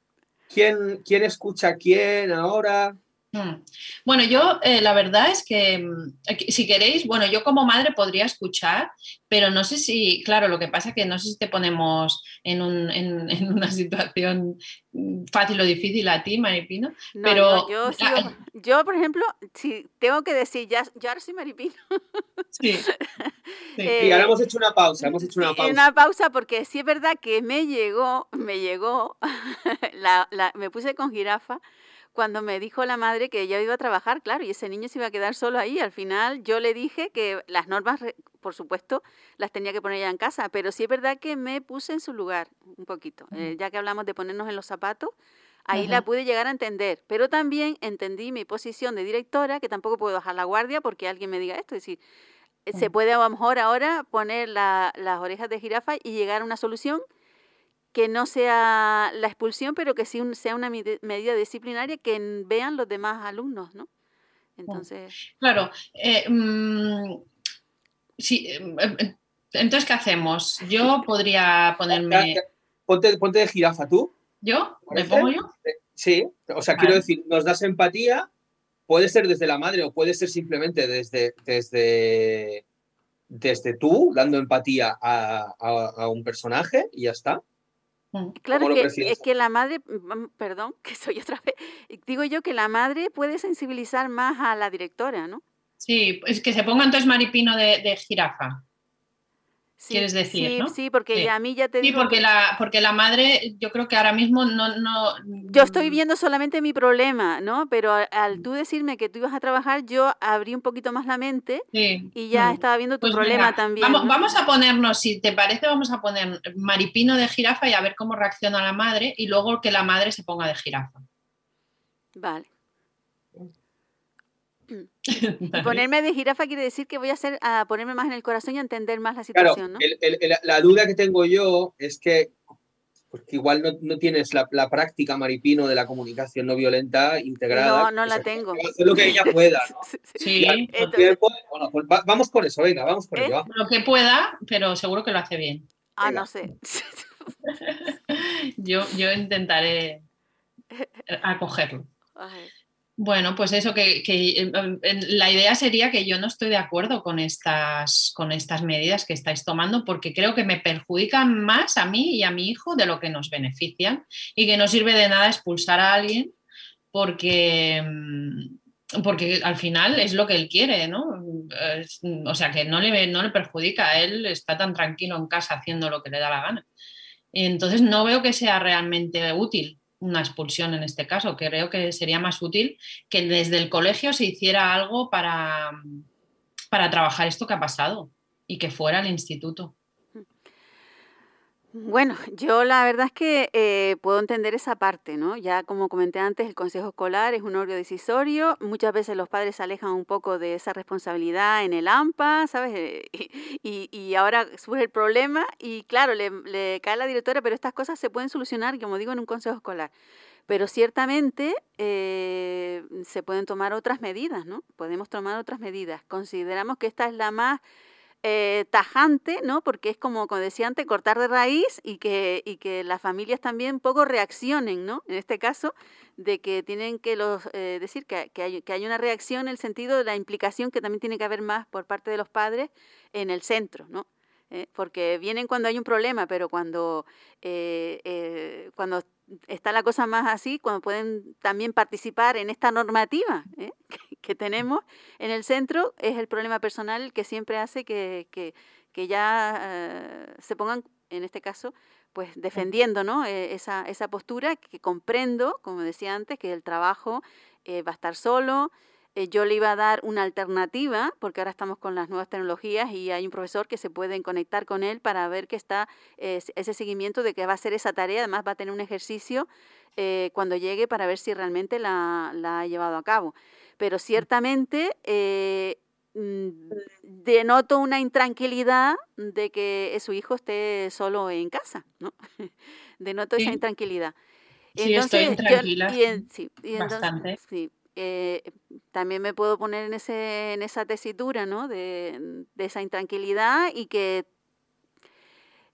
quién, ¿Quién escucha a quién ahora? Mm. Bueno, yo eh, la verdad es que mm, si queréis, bueno, yo como madre podría escuchar, pero no sé si, claro, lo que pasa es que no sé si te ponemos en, [LAUGHS] una situación mm, fácil o difícil a ti, Maripino, pero... yo, yo, por ejemplo, si tengo que decir, ya, yo ahora soy Maripino. Sí. sí. [LAUGHS] ahora hemos hecho una pausa, hemos hecho una pausa. Una pausa porque sí es verdad que me llegó, me llegó, [LAUGHS] me puse con jirafa cuando me dijo la madre que ella iba a trabajar, claro, y ese niño se iba a quedar solo ahí. Al final yo le dije que las normas, por supuesto, las tenía que poner ya en casa, pero sí es verdad que me puse en su lugar un poquito. Eh, ya que hablamos de ponernos en los zapatos, ahí la pude llegar a entender. Pero también entendí mi posición de directora, que tampoco puedo bajar la guardia porque alguien me diga esto. Es decir, eh, se puede a lo mejor ahora poner las orejas de jirafa y llegar a una solución que no sea la expulsión, pero que sí sea una medida disciplinaria que vean los demás alumnos, ¿no? Entonces. Claro. Eh, mm, sí, em, em, entonces, ¿qué hacemos? Yo podría [LAUGHS] ponerme. Ponte, ponte de jirafa tú. ¿Yo? ¿Me pongo yo? Eh, sí, o sea, quiero decir, nos das empatía, puede ser desde la madre o puede ser simplemente desde, desde, desde tú, dando empatía a un personaje y ya está. Mm, claro, que, es que la madre, mm, perdón, [LAUGHS] que soy otra vez, digo yo que la madre puede sensibilizar más a la directora, ¿no? Sí, es que se ponga entonces Maripino de, de jirafa quieres decir, sí, ¿no? Sí, porque a mí ya te digo... Sí, porque, la, porque la madre, yo creo que ahora mismo no, no... Yo estoy viendo solamente mi problema, ¿no? Pero al, tú decirme que tú ibas a trabajar, yo abrí un poquito más la mente y ya mm. estaba viendo tu pues problema también. Vamos, vamos a ponernos, si te parece, vamos a poner maripino de jirafa y a ver cómo reacciona la madre y luego que la madre se ponga de jirafa. Vale. [LAUGHS] Y ponerme de jirafa quiere decir que voy a hacer a ponerme más en el corazón y a entender más la situación, ¿no? la duda que tengo yo es que porque igual no, tienes la, práctica maripino de la comunicación no violenta integrada. No, no la tengo. Hacer lo que ella pueda, ¿no? [LAUGHS] Sí. bueno, pues vamos con eso, venga, vamos con ¿Eh? ello. Lo que pueda, pero seguro que lo hace bien. Ah, no sé. [LAUGHS] yo, yo intentaré acogerlo. Bueno, pues eso, que, em, em, la idea sería que yo no estoy de acuerdo con estas, con estas medidas que estáis tomando porque creo que me perjudican más a mí y a mi hijo de lo que nos benefician y que no sirve de nada expulsar a alguien porque, em, porque al final es lo que él quiere, ¿no? o sea, que no le, no le perjudica, él está tan tranquilo en casa haciendo lo que le da la gana. Entonces no veo que sea realmente útil una expulsión en este caso. Creo que sería más útil que desde el colegio se hiciera algo para, para trabajar esto que ha pasado y que fuera al instituto. Bueno, [LAUGHS] yo la verdad es que eh, puedo entender esa parte, ¿no? Ya como comenté antes, el consejo escolar es un órgano decisorio, muchas veces los padres se alejan un poco de esa responsabilidad en el AMPA, ¿sabes? Eh, [LAUGHS] y, y, ahora surge el problema y claro, le, cae la directora, pero estas cosas se pueden solucionar, como digo, en un consejo escolar. Pero ciertamente eh, se pueden tomar otras medidas, ¿no? Podemos tomar otras medidas. Consideramos que esta es la más eh, tajante, ¿no? Porque es como, como decía antes, cortar de raíz y que, y que las familias también poco reaccionen, ¿no? En este caso, de que tienen que los, eh, decir que, que, hay, que hay una reacción en el sentido de la implicación que también tiene que haber más por parte de los padres en el centro, ¿no? Eh, porque vienen cuando hay un problema, pero cuando, cuando está la cosa más así, cuando pueden también participar en esta normativa ¿eh? [LAUGHS] que, tenemos en el centro, es el problema personal que siempre hace que, que, ya eh, se pongan, en este caso, pues defendiendo ¿no? E, esa, esa postura que comprendo, como decía antes, que el trabajo eh, va a estar solo, eh, yo le iba a dar una alternativa, porque ahora estamos con las nuevas tecnologías y hay un profesor que se puede conectar con él para ver que está ese seguimiento de que va a hacer esa tarea, además va a tener un ejercicio eh, cuando llegue para ver si realmente la, ha llevado a cabo. Pero ciertamente eh, mm, denoto una intranquilidad de que su hijo esté solo en casa, ¿no? [LAUGHS] denoto esa intranquilidad. Sí, estoy intranquila. sí, bastante. Sí, eh, también me puedo poner en, ese, en esa tesitura, ¿no? De, esa intranquilidad y que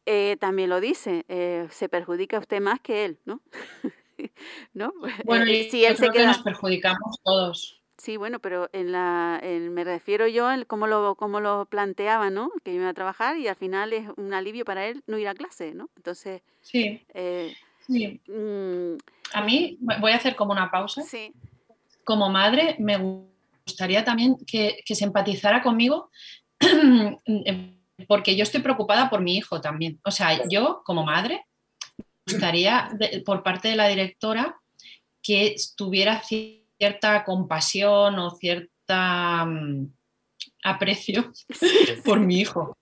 eh, también lo dice, eh, se perjudica usted más que él, ¿no? [LAUGHS] ¿no? Bueno, y si él se que nos perjudicamos todos. Sí, bueno, pero en la, en- me refiero yo a cómo lo, cómo lo planteaba, ¿no? Que iba a trabajar y al final es un alivio para él no ir a clase, ¿no? Entonces, Sí, eh, sí. mm, A mí voy a hacer como una pausa. sí, como madre me gustaría también que, que se empatizara conmigo [CLEARS THROAT] porque yo estoy preocupada por mi hijo también. O sea, yo como madre me gustaría de- por parte de la directora que tuviera cierta compasión o cierta mm, aprecio [LAUGHS] por mi hijo.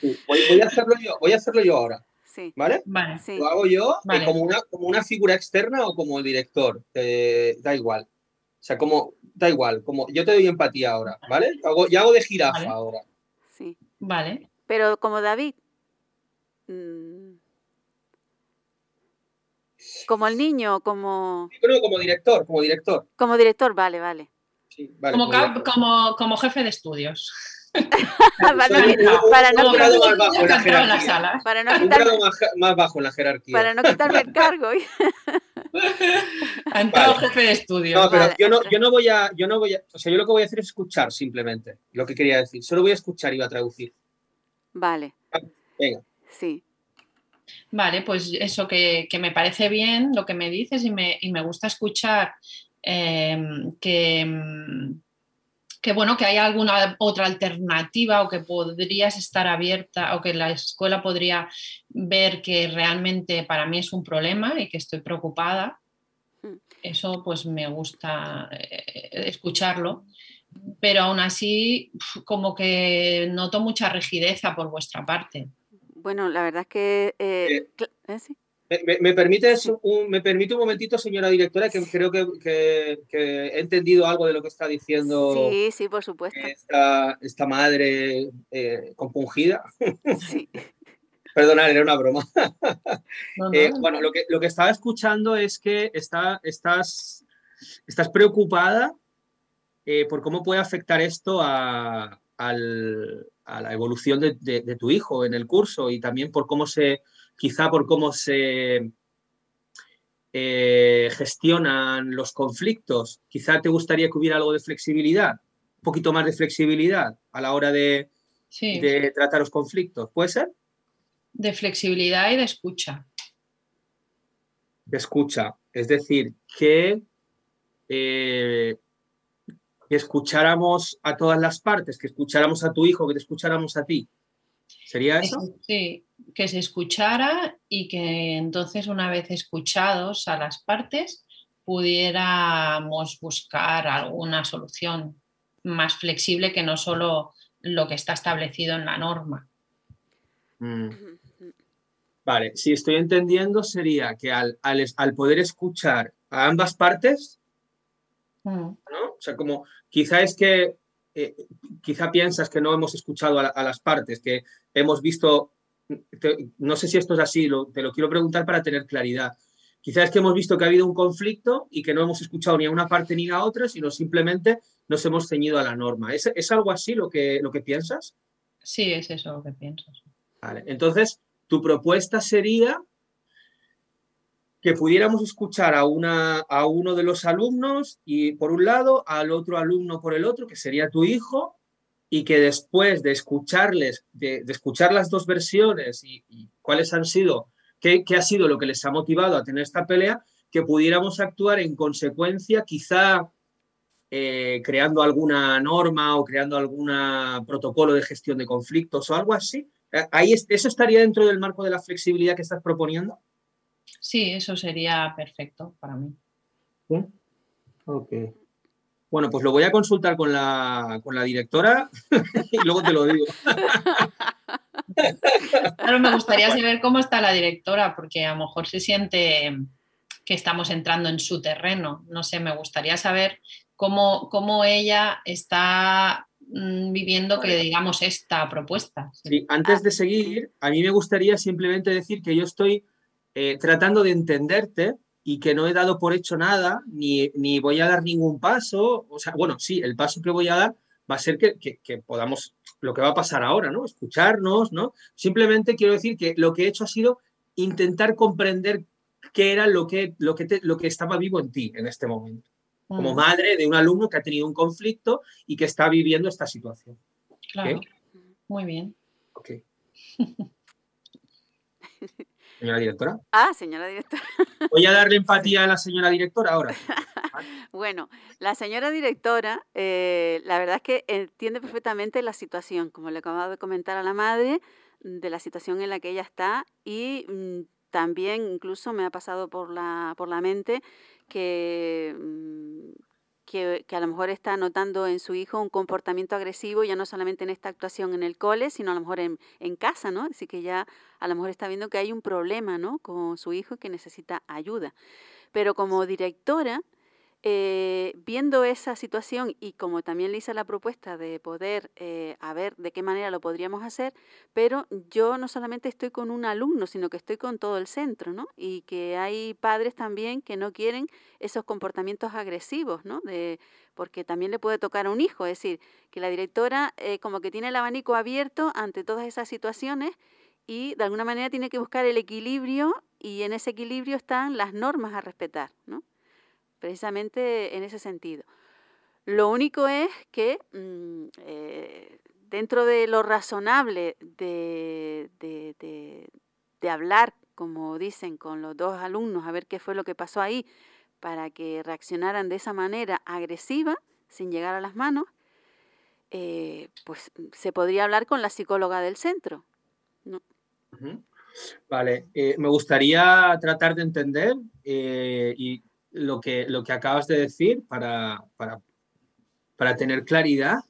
Sí, Voy, voy a hacerlo yo, voy a hacerlo yo ahora, sí, ¿vale? Vale, sí. Lo hago yo eh, Vale. como, una, como una figura externa o como director, eh, da igual. O sea, como, da igual, como yo te doy empatía ahora, ¿vale? Hago, y hago de jirafa Vale. ahora. sí. vale. Pero como David, mm, como el niño, como, Bueno, como director, como director. como director, vale, vale. Sí, vale, Como, como ca- director. como, como jefe de estudios. [LAUGHS] para, no, para no para no quitarme, más, más bajo en la jerarquía. para no quitarme el cargo. [LAUGHS] Ha entrado Vale. jefe de estudios. No, pero Vale, yo no, yo no voy a, yo no voy a, o sea, yo lo que voy a hacer es escuchar simplemente lo que quería decir. Solo voy a escuchar y voy a traducir. Vale, Venga. sí, Vale, pues eso que, que me parece bien lo que me dices y me, y me gusta escuchar eh, que, mm, que, bueno, que hay alguna otra alternativa o que podrías estar abierta o que la escuela podría ver que realmente para mí es un problema y que estoy preocupada. Mm. Eso pues me gusta eh, escucharlo, pero aún así como que noto mucha rigideza por vuestra parte. bueno, la verdad es que... eh, Eh, ¿eh? Sí. ¿Me, Sí. un, me permite un momentito, señora directora, que creo que, que- que he entendido algo de lo que está diciendo Sí, sí, por supuesto. esta, esta madre eh, compungida? Sí, [LAUGHS] Perdonad, era una broma. No, no, Eh, bueno, lo que, lo que estaba escuchando es que está, estás, estás preocupada eh, por cómo puede afectar esto a, al- a la evolución de, de- de tu hijo en el curso y también por cómo se, quizá por cómo se eh, gestionan los conflictos. Quizá te gustaría que hubiera algo de flexibilidad, un poquito más de flexibilidad a la hora de, sí. de tratar los conflictos. ¿Puede ser? de flexibilidad y de escucha. de escucha. Es decir, que, eh, que escucháramos a todas las partes, que escucháramos a tu hijo, que te escucháramos a ti. ¿Sería eso? Sí, que se escuchara y que entonces una vez escuchados a las partes pudiéramos buscar alguna solución más flexible que no solo lo que está establecido en la norma. Mm. Vale, si estoy entendiendo, sería que al, al poder escuchar a ambas partes, Mm, ¿no? O sea, como quizá es que, eh, quizá piensas que no hemos escuchado a, la- a las partes, que hemos visto, te- no sé si esto es así, lo- te lo quiero preguntar para tener claridad. Quizá es que hemos visto que ha habido un conflicto y que no hemos escuchado ni a una parte ni a otra, sino simplemente nos hemos ceñido a la norma. ¿Es, es algo así lo que, lo que piensas? Sí, es eso lo que pienso. sí. Vale, entonces, tu propuesta sería que pudiéramos escuchar a, una, a uno de los alumnos y por un lado, al otro alumno por el otro, que sería tu hijo, y que después de escucharles, de, de escuchar las dos versiones y, y cuáles han sido, qué, qué ha sido lo que les ha motivado a tener esta pelea, que pudiéramos actuar en consecuencia, quizá eh, creando alguna norma o creando algún protocolo de gestión de conflictos o algo así. Ahí es- ¿Eso estaría dentro del marco de la flexibilidad que estás proponiendo? Sí, eso sería perfecto para mí. Ok. Bueno, pues lo voy a consultar con la, con la directora [LAUGHS] y luego te lo digo. Claro, me gustaría saber cómo está la directora, porque a lo mejor se siente que estamos entrando en su terreno. No sé, me gustaría saber cómo, cómo ella está mm, viviendo que digamos esta propuesta. Sí, antes de seguir, a mí me gustaría simplemente decir que yo estoy eh, tratando de entenderte y que no he dado por hecho nada, ni, ni voy a dar ningún paso. O sea, bueno, sí, el paso que voy a dar va a ser que, que- que podamos, lo que va a pasar ahora, ¿no? Escucharnos, ¿no? Simplemente quiero decir que lo que he hecho ha sido intentar comprender qué era lo que, lo que, lo que estaba vivo en ti en este momento, como Mm, madre de un alumno que ha tenido un conflicto y que está viviendo esta situación. Claro. Muy bien. Ok. [LAUGHS] Señora directora. Ah, señora directora. [LAUGHS] Voy a darle empatía a la señora directora ahora. [LAUGHS] Bueno, la señora directora, eh, la verdad es que entiende perfectamente la situación, como le acabo de comentar a la madre, de la situación en la que ella está y mm, también incluso me ha pasado por la, por la mente que, mm, que, a lo mejor está notando en su hijo un comportamiento agresivo, ya no solamente en esta actuación en el cole, sino a lo mejor en, en casa, ¿no? Así que ya a lo mejor está viendo que hay un problema, ¿no? Con su hijo que necesita ayuda. Pero como directora, eh, viendo esa situación y como también le hice la propuesta de poder eh, a ver de qué manera lo podríamos hacer, pero yo no solamente estoy con un alumno, sino que estoy con todo el centro, ¿no? Y que hay padres también que no quieren esos comportamientos agresivos, ¿no? De, porque también le puede tocar a un hijo, es decir, que la directora eh, como que tiene el abanico abierto ante todas esas situaciones y de alguna manera tiene que buscar el equilibrio y en ese equilibrio están las normas a respetar, ¿no? Precisamente en ese sentido. Lo único es que mm, eh, dentro de lo razonable de, de, hablar, como dicen, con los dos alumnos, a ver qué fue lo que pasó ahí, para que reaccionaran de esa manera agresiva, sin llegar a las manos, eh, pues se podría hablar con la psicóloga del centro. ¿no? Vale, eh, me gustaría tratar de entender y lo que, lo que acabas de decir para, para, para tener claridad.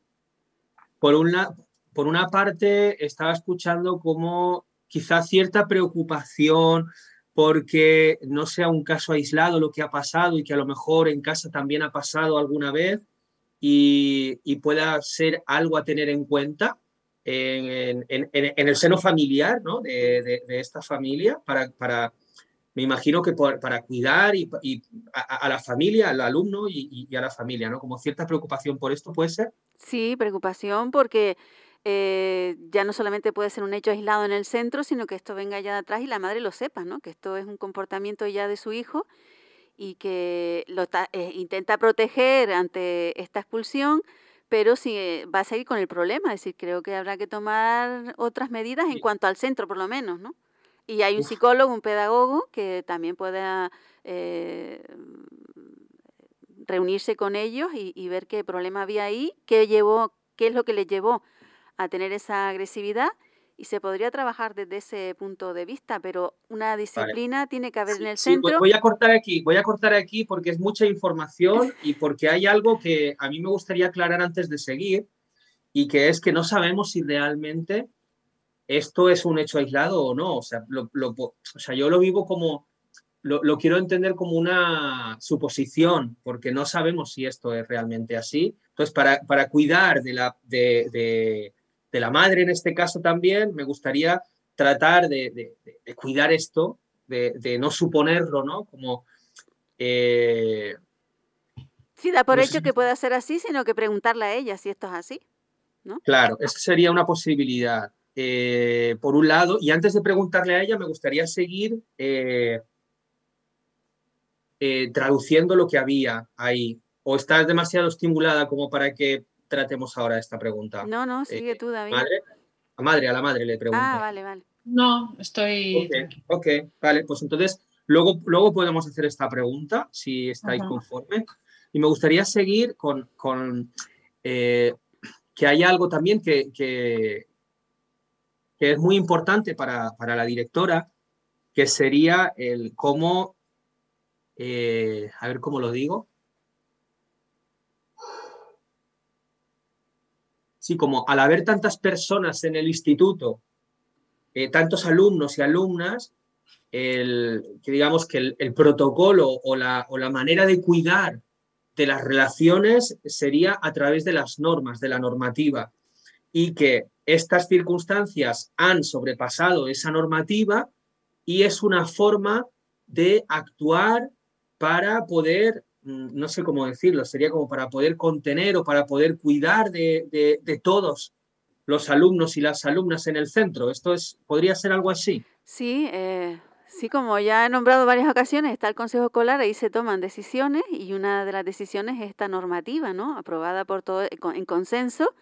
Por una, por una parte, estaba escuchando como quizá cierta preocupación porque no sea un caso aislado lo que ha pasado y que a lo mejor en casa también ha pasado alguna vez y, pueda ser algo a tener en cuenta en, en, en, en el seno familiar ¿no? de, de, de, esta familia para, para, me imagino que por, para cuidar y, y a, a, la familia, al alumno y, y, a la familia, ¿no? Como cierta preocupación por esto, ¿puede ser? Sí, preocupación porque eh, ya no solamente puede ser un hecho aislado en el centro, sino que esto venga ya de atrás y la madre lo sepa, ¿no? Que esto es un comportamiento ya de su hijo y que lo eh, intenta proteger ante esta expulsión, pero si eh, va a seguir con el problema, es decir, creo que habrá que tomar otras medidas en cuanto al centro, por lo menos, ¿no? Y hay un psicólogo, un pedagogo que también pueda eh, reunirse con ellos y, y, ver qué problema había ahí, qué llevó, qué es lo que les llevó a tener esa agresividad y se podría trabajar desde ese punto de vista, pero una disciplina vale. tiene que haber sí, en el sí, centro. Voy a cortar aquí, voy a cortar aquí porque es mucha información [LAUGHS] y porque hay algo que a mí me gustaría aclarar antes de seguir y que es que no sabemos si realmente esto es un hecho aislado o no. O sea, lo, lo, o sea yo lo vivo como, lo, lo, quiero entender como una suposición, porque no sabemos si esto es realmente así. Entonces, para, para cuidar de la, de, de, de, la madre en este caso también, me gustaría tratar de, de cuidar esto, de, no suponerlo, ¿no? Como... Eh, sí, da por no hecho sé. que pueda ser así, sino que preguntarle a ella si esto es así. ¿no? Claro, esa sería una posibilidad. Eh, por un lado, y antes de preguntarle a ella, me gustaría seguir eh, eh, traduciendo lo que había ahí. ¿O estás demasiado estimulada como para que tratemos ahora esta pregunta? No, no, sigue tú, David. Madre, a madre, a la madre le pregunto. Ah, vale, vale. No, estoy. Ok, okay vale, pues entonces luego, luego podemos hacer esta pregunta, si estáis Ajá. conforme. Y me gustaría seguir con, con eh, que hay algo también que, que, que es muy importante para, para, la directora, que sería el cómo, eh, a ver cómo lo digo. Sí, como al haber tantas personas en el instituto, eh, tantos alumnos y alumnas, el, que digamos que el, el protocolo o la, o la manera de cuidar de las relaciones sería a través de las normas, de la normativa, y que estas circunstancias han sobrepasado esa normativa y es una forma de actuar para poder, mm, no sé cómo decirlo, sería como para poder contener o para poder cuidar de, todos los alumnos y las alumnas en el centro. ¿Esto es, podría ser algo así? Sí, eh, Sí, como ya he nombrado varias ocasiones, está el Consejo Escolar, ahí se toman decisiones y una de las decisiones es esta normativa, ¿no? Aprobada por todo en consenso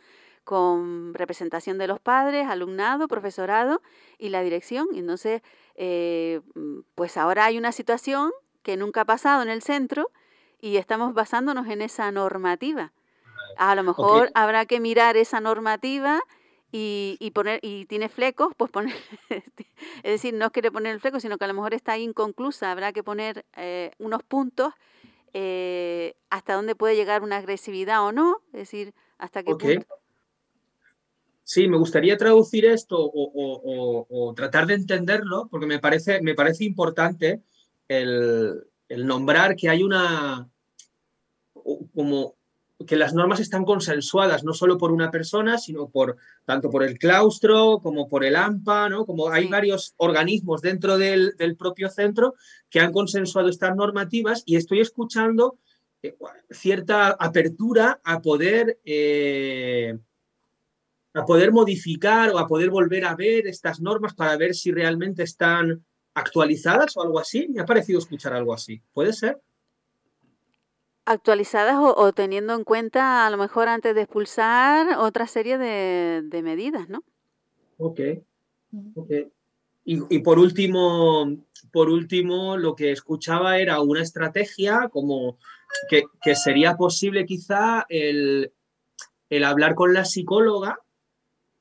con representación de los padres, alumnado, profesorado y la dirección. Entonces, eh, mm, pues ahora hay una situación que nunca ha pasado en el centro y estamos basándonos en esa normativa. A lo mejor habrá que mirar esa normativa y, y, poner y tiene flecos, pues poner, [LAUGHS] es decir, no quiere poner el fleco, sino que a lo mejor está inconclusa, habrá que poner eh, unos puntos eh, hasta dónde puede llegar una agresividad o no, es decir, hasta qué punto. Sí, me gustaría traducir esto o, tratar de entenderlo, porque me parece, me parece importante el, nombrar que hay una, como que las normas están consensuadas no solo por una persona, sino por tanto por el claustro como por el AMPA, ¿no? Como hay varios organismos dentro del, propio centro que han consensuado estas normativas y estoy escuchando eh, cierta apertura a poder eh, a poder modificar o a poder volver a ver estas normas para ver si realmente están actualizadas o algo así. Me ha parecido escuchar algo así. ¿Puede ser? Actualizadas o, teniendo en cuenta a lo mejor antes de expulsar otra serie de, medidas, ¿no? Ok. okay. Y, por último, por último, lo que escuchaba era una estrategia como que, sería posible quizá el, el hablar con la psicóloga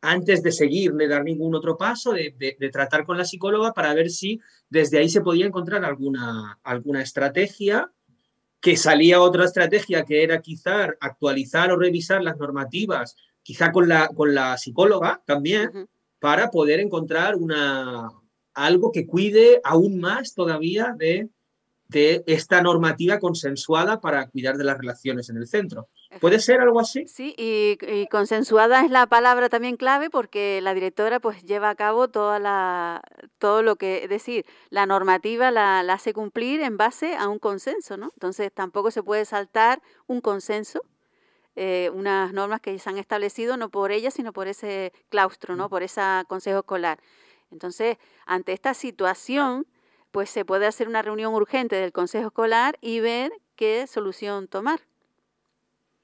antes de seguir, de dar ningún otro paso, de, tratar con la psicóloga para ver si desde ahí se podía encontrar alguna, alguna estrategia, que salía otra estrategia que era quizá actualizar o revisar las normativas, quizá con la, con la psicóloga también, para poder encontrar una, algo que cuide aún más todavía de de esta normativa consensuada para cuidar de las relaciones en el centro. ¿Puede ser algo así? Sí, y, consensuada es la palabra también clave porque la directora pues lleva a cabo toda la, todo lo que, es decir, la normativa la, hace cumplir en base a un consenso, ¿no? Entonces tampoco se puede saltar un consenso, eh, unas normas que se han establecido no por ella, sino por ese claustro, ¿no? Mm. Por ese consejo escolar. Entonces, ante esta situación pues se puede hacer una reunión urgente del Consejo Escolar y ver qué solución tomar.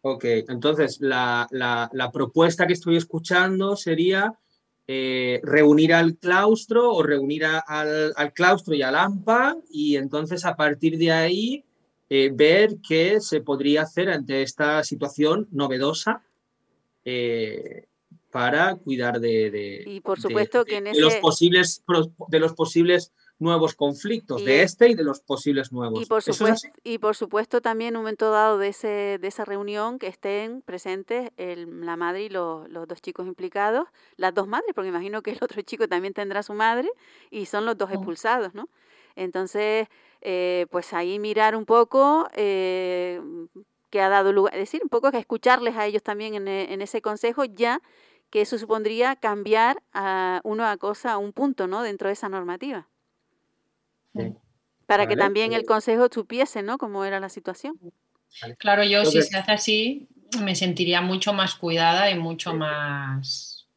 Ok, entonces la, propuesta que estoy escuchando sería eh, reunir al claustro o reunir al, claustro y al AMPA y entonces a partir de ahí eh, ver qué se podría hacer ante esta situación novedosa eh, para cuidar de, y por supuesto que en los posibles de los posibles nuevos conflictos de este y de los posibles nuevos. Y por, supuesto, y por supuesto también un momento dado de, ese, de esa reunión que estén presentes el, la madre y los, los, dos chicos implicados, las dos madres, porque imagino que el otro chico también tendrá su madre y son los dos oh. expulsados, ¿no? Entonces, eh, pues ahí mirar un poco eh, que ha dado lugar, es decir, un poco que escucharles a ellos también en, en ese consejo ya que eso supondría cambiar a una cosa, a un punto, ¿no? Dentro de esa normativa. Para que también el consejo supiese, ¿no? Cómo era la situación. Claro, yo si se hace así, me sentiría mucho más cuidada y mucho más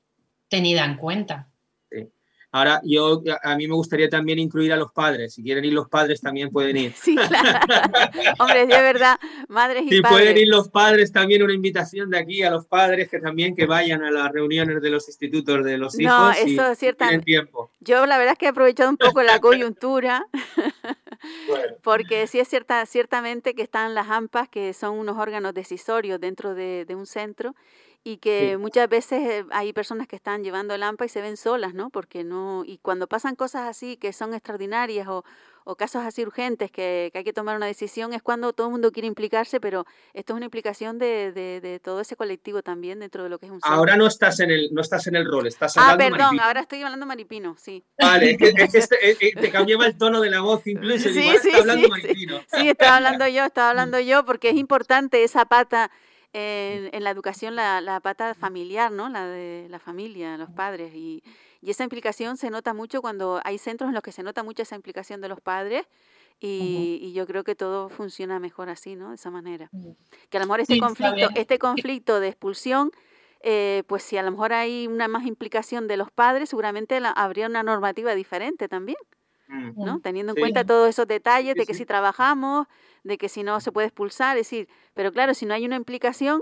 tenida en cuenta. Ahora, yo a mí me gustaría también incluir a los padres. Si quieren ir los padres, también pueden ir. Sí, claro. [LAUGHS] Hombre, de verdad, madres y si padres. pueden ir los padres, también una invitación de aquí a los padres que también que vayan a las reuniones de los institutos de los hijos. No, eso es cierto. tiempo. Yo la verdad es que he aprovechado un poco la [LAUGHS] coyuntura. [LAUGHS] Porque sí es cierta, ciertamente que están las AMPAs, que son unos órganos decisorios dentro de, de un centro, y que muchas veces eh, hay personas que están llevando el AMPA y se ven solas, ¿no? Porque no, y cuando pasan cosas así que son extraordinarias o, o casos así urgentes que, que, hay que tomar una decisión, es cuando todo el mundo quiere implicarse, pero esto es una implicación de, de, de todo ese colectivo también dentro de lo que es un centro. Ahora no estás en el, no estás en el rol, estás ah, hablando Ah, perdón, ahora estoy hablando maripino, sí. Vale, es que, [LAUGHS] este, eh, eh, te cambiaba el tono de la voz incluso, sí, sí, está hablando maripino. Sí, estaba hablando [LAUGHS] yo, estaba hablando yo, porque es importante esa pata en, la educación la, la, pata familiar, ¿no? La de la familia, los padres. Y, y, esa implicación se nota mucho cuando hay centros en los que se nota mucho esa implicación de los padres. Y, y yo creo que todo funciona mejor así, ¿no? De esa manera. Que a lo mejor este conflicto, este conflicto de expulsión, eh, pues si a lo mejor hay una más implicación de los padres, seguramente habría una normativa diferente también. ¿No? Teniendo en Sí. cuenta todos esos detalles Sí, de que sí. si trabajamos, de que si no se puede expulsar, es decir, pero claro, si no hay una implicación,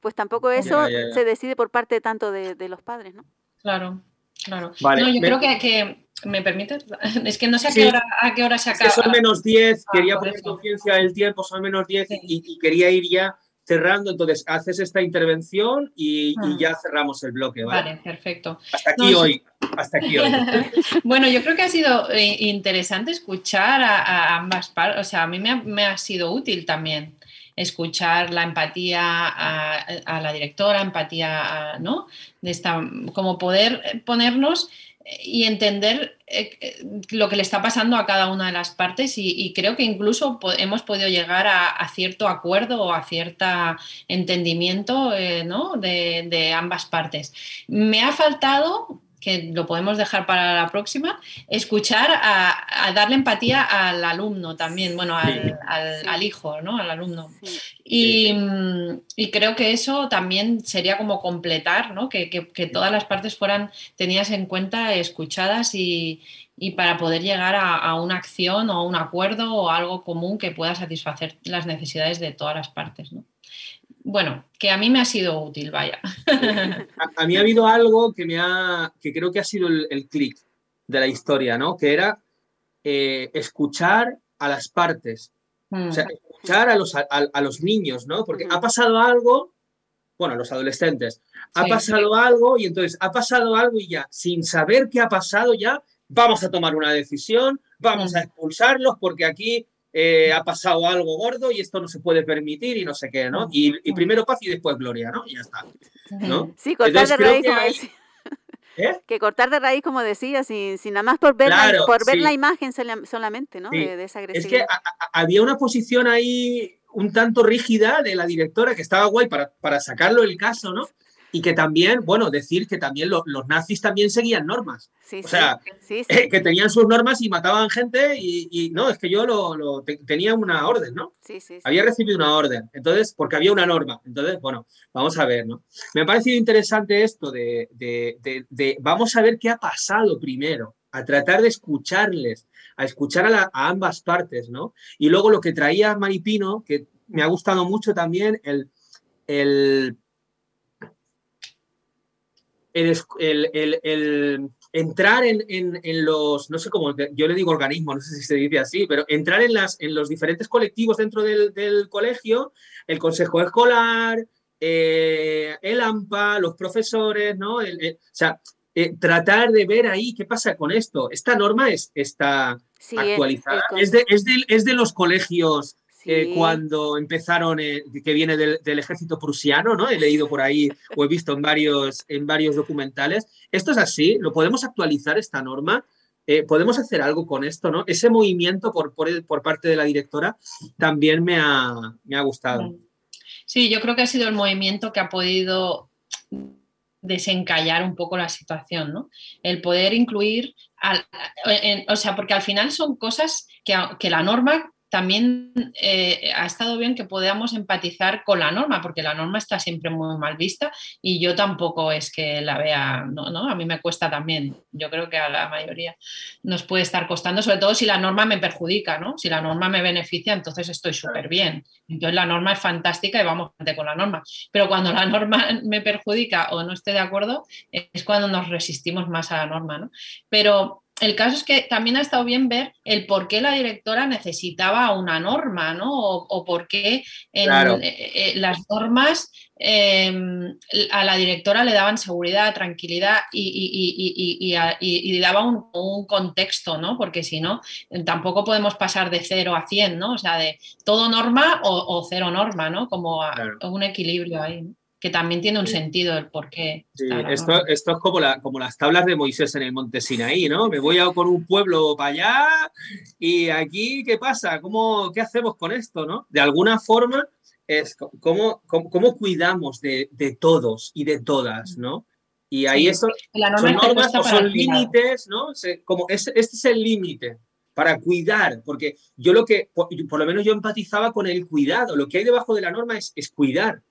pues tampoco eso ya, ya. se decide por parte tanto de, de los padres, ¿no? Claro, claro. Vale, no, yo me- creo que, que- ¿Me permites? [LAUGHS] Es que no sé a Sí. qué hora, a qué hora se Es que acaba. son menos 10, Ah, quería poner conciencia del tiempo, son menos 10 Sí. y, y quería ir ya cerrando. Entonces, haces esta intervención y, y Ah. ya cerramos el bloque, ¿vale? Vale, perfecto. Hasta aquí No, hoy. Hasta aquí hoy. [LAUGHS] Bueno, yo creo que ha sido eh, interesante escuchar a, a ambas partes, o sea, a mí me ha, me ha sido útil también escuchar la empatía a, a la directora, empatía, a- ¿no? De esta, como poder ponernos y entender eh, eh, lo que le está pasando a cada una de las partes y, creo que incluso hemos podido llegar a, cierto acuerdo o a cierto entendimiento eh, ¿no? de ambas partes. Me ha faltado, que lo podemos dejar para la próxima, escuchar a, a darle empatía al alumno también, bueno, al, Sí. al- Sí. al hijo, ¿no? Al alumno. Sí. Y, mm, y creo que eso también sería como completar, ¿no? Que, que- que todas las partes fueran tenidas en cuenta, escuchadas y, y para poder llegar a, a una acción o a un acuerdo o algo común que pueda satisfacer las necesidades de todas las partes, ¿no? Bueno, que a mí me ha sido útil, vaya. A, a mí ha habido algo que, me ha, que creo que ha sido el, el clic de la historia, ¿no? Que era eh, escuchar a las partes, Mm, o sea, escuchar a los, a, a los niños, ¿no? Porque Ujú. ha pasado algo, bueno, a los adolescentes, ha Sí. pasado algo y entonces ha pasado algo y ya, sin saber qué ha pasado ya, vamos a tomar una decisión, vamos a Mm. expulsarlos porque aquí eh, ha pasado algo gordo y esto no se puede permitir y no sé qué, ¿no? Y, y primero paz y después gloria, ¿no? Y ya está, ¿no? Sí, cortar Entonces, de raíz, que como decía. [LAUGHS] ¿Eh? Que cortar de raíz, como decía, sin, sin nada más por ver, la, por ver sí. la imagen sola- solamente, ¿no? Sí. De, de esa Es agresividad. que a- a- había una posición ahí un tanto rígida de la directora que estaba guay para, para sacarlo el caso, ¿no? Y que también, bueno, decir que también lo- los nazis también seguían normas, sí, o sea, sí, sí, que tenían sus normas y mataban gente y, y no, es que yo lo, lo- te- tenía una orden, ¿no? sí, sí, sí. Había recibido una orden, entonces, porque había una norma. Entonces, bueno, vamos a ver, ¿no? Me ha parecido interesante esto de, de- de- de- vamos a ver qué ha pasado primero, a tratar de escucharles, a escuchar a, la- a ambas partes, ¿no? Y luego lo que traía Maripino, que me ha gustado mucho también, el, el, el, es- el- el- el entrar en, en- en los, no sé cómo, yo le digo organismos, no sé si se dice así, pero entrar en, las, en los diferentes colectivos dentro del, del colegio, el consejo escolar, eh, el AMPA, los profesores, ¿no? El- el- o sea, eh, tratar de ver ahí qué pasa con esto. Esta norma es, está Sí, actualizada. es, de, es, de, es de los colegios eh, cuando empezaron, eh, que viene del, del, ejército prusiano, ¿no? He leído por ahí o he visto en varios, en varios documentales. Esto es así, lo podemos actualizar esta norma. Eh, podemos hacer algo con esto, ¿no? Ese movimiento por, por, el, por parte de la directora también me ha, me ha gustado. Sí, yo creo que ha sido el movimiento que ha podido desencallar un poco la situación, ¿no? El poder incluir, al, en, o sea, porque al final son cosas que, que la norma también eh, ha estado bien que podamos empatizar con la norma, porque la norma está siempre muy mal vista y yo tampoco es que la vea, no, no, a mí me cuesta también, yo creo que a la mayoría nos puede estar costando, sobre todo si la norma me perjudica, ¿no? Si la norma me beneficia, entonces estoy súper bien. Entonces la norma es fantástica y vamos con la norma. Pero cuando la norma [LAUGHS] me perjudica o no esté de acuerdo, es cuando nos resistimos más a la norma, ¿no? Pero el caso es que también ha estado bien ver el por qué la directora necesitaba una norma, ¿no? O, o por qué en, Claro. eh, eh, las normas eh, a la directora le daban seguridad, tranquilidad y, y, y, y daba un, un, contexto, ¿no? Porque si no, tampoco podemos pasar de cero a 100, ¿no? O sea, de todo norma o, o cero norma, ¿no? Como a, Claro. un equilibrio ahí, ¿no? Que también tiene un sentido el por qué. Sí, esto, esto es como, la, como las tablas de Moisés en el monte Sinaí, ¿no? Me voy a con un pueblo para allá y aquí, ¿qué pasa? ¿Cómo, ¿Qué hacemos con esto, no? De alguna forma, es cómo, cómo, cómo cuidamos de, de, todos y de todas, ¿no? Y ahí Sí. eso, La norma son normas o son límites, ¿no? Se- como es, este es el límite para cuidar, porque yo lo que, por, por lo menos yo empatizaba con el cuidado, lo que hay debajo de la norma es, es cuidar,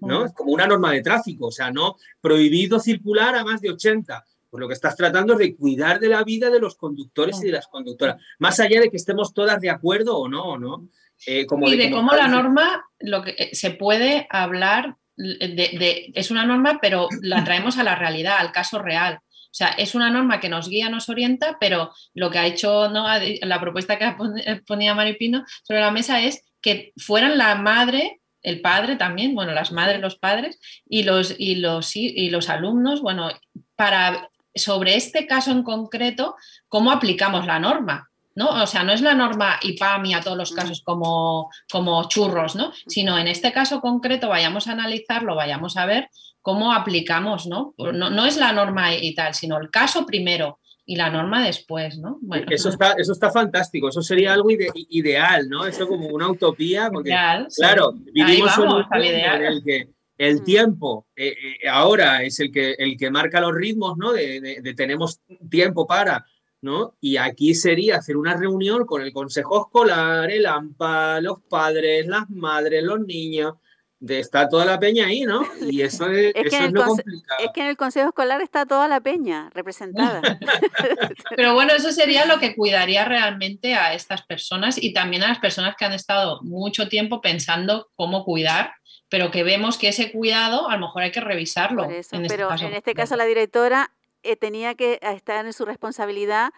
¿no? Es como una norma de tráfico, o sea, no prohibido circular a más de 80. Pues lo que estás tratando es de cuidar de la vida de los conductores y de las conductoras, más allá de que estemos todas de acuerdo o no, ¿no? Eh, como y de, cómo la norma lo que, eh, se puede hablar de, es una norma, pero la traemos a la realidad, al caso real. O sea, es una norma que nos guía, nos orienta, pero lo que ha hecho ¿no? la propuesta que ponía Maripino sobre la mesa es que fueran la madre, el padre también, bueno, las madres, los padres y los, y los, y los alumnos, bueno, para sobre este caso en concreto, cómo aplicamos la norma. ¿no? O sea, no es la norma IPAMI a todos los casos como, como churros, ¿no? Sino en este caso concreto vayamos a analizarlo, vayamos a ver cómo aplicamos, ¿no? No, es la norma y tal, sino el caso primero y la norma después, ¿no? Eso, está, eso está fantástico, eso sería algo ideal, ¿no? Eso como una utopía, porque claro, vivimos en un en el que el tiempo eh, eh, ahora es el que, el que marca los ritmos, ¿no? de tenemos tiempo para ¿no? Y aquí sería hacer una reunión con el consejo escolar, el AMPA, los padres, las madres, los niños, de estar toda la peña ahí, ¿no? [LAUGHS] Y eso es, lo complicado. Es que en el consejo escolar está toda la peña representada. [LAUGHS] Pero bueno, eso sería lo que cuidaría realmente a estas personas y también a las personas que han estado mucho tiempo pensando cómo cuidar pero que vemos que ese cuidado a lo mejor hay que revisarlo. Este pero en este caso la directora eh, tenía que estar en su responsabilidad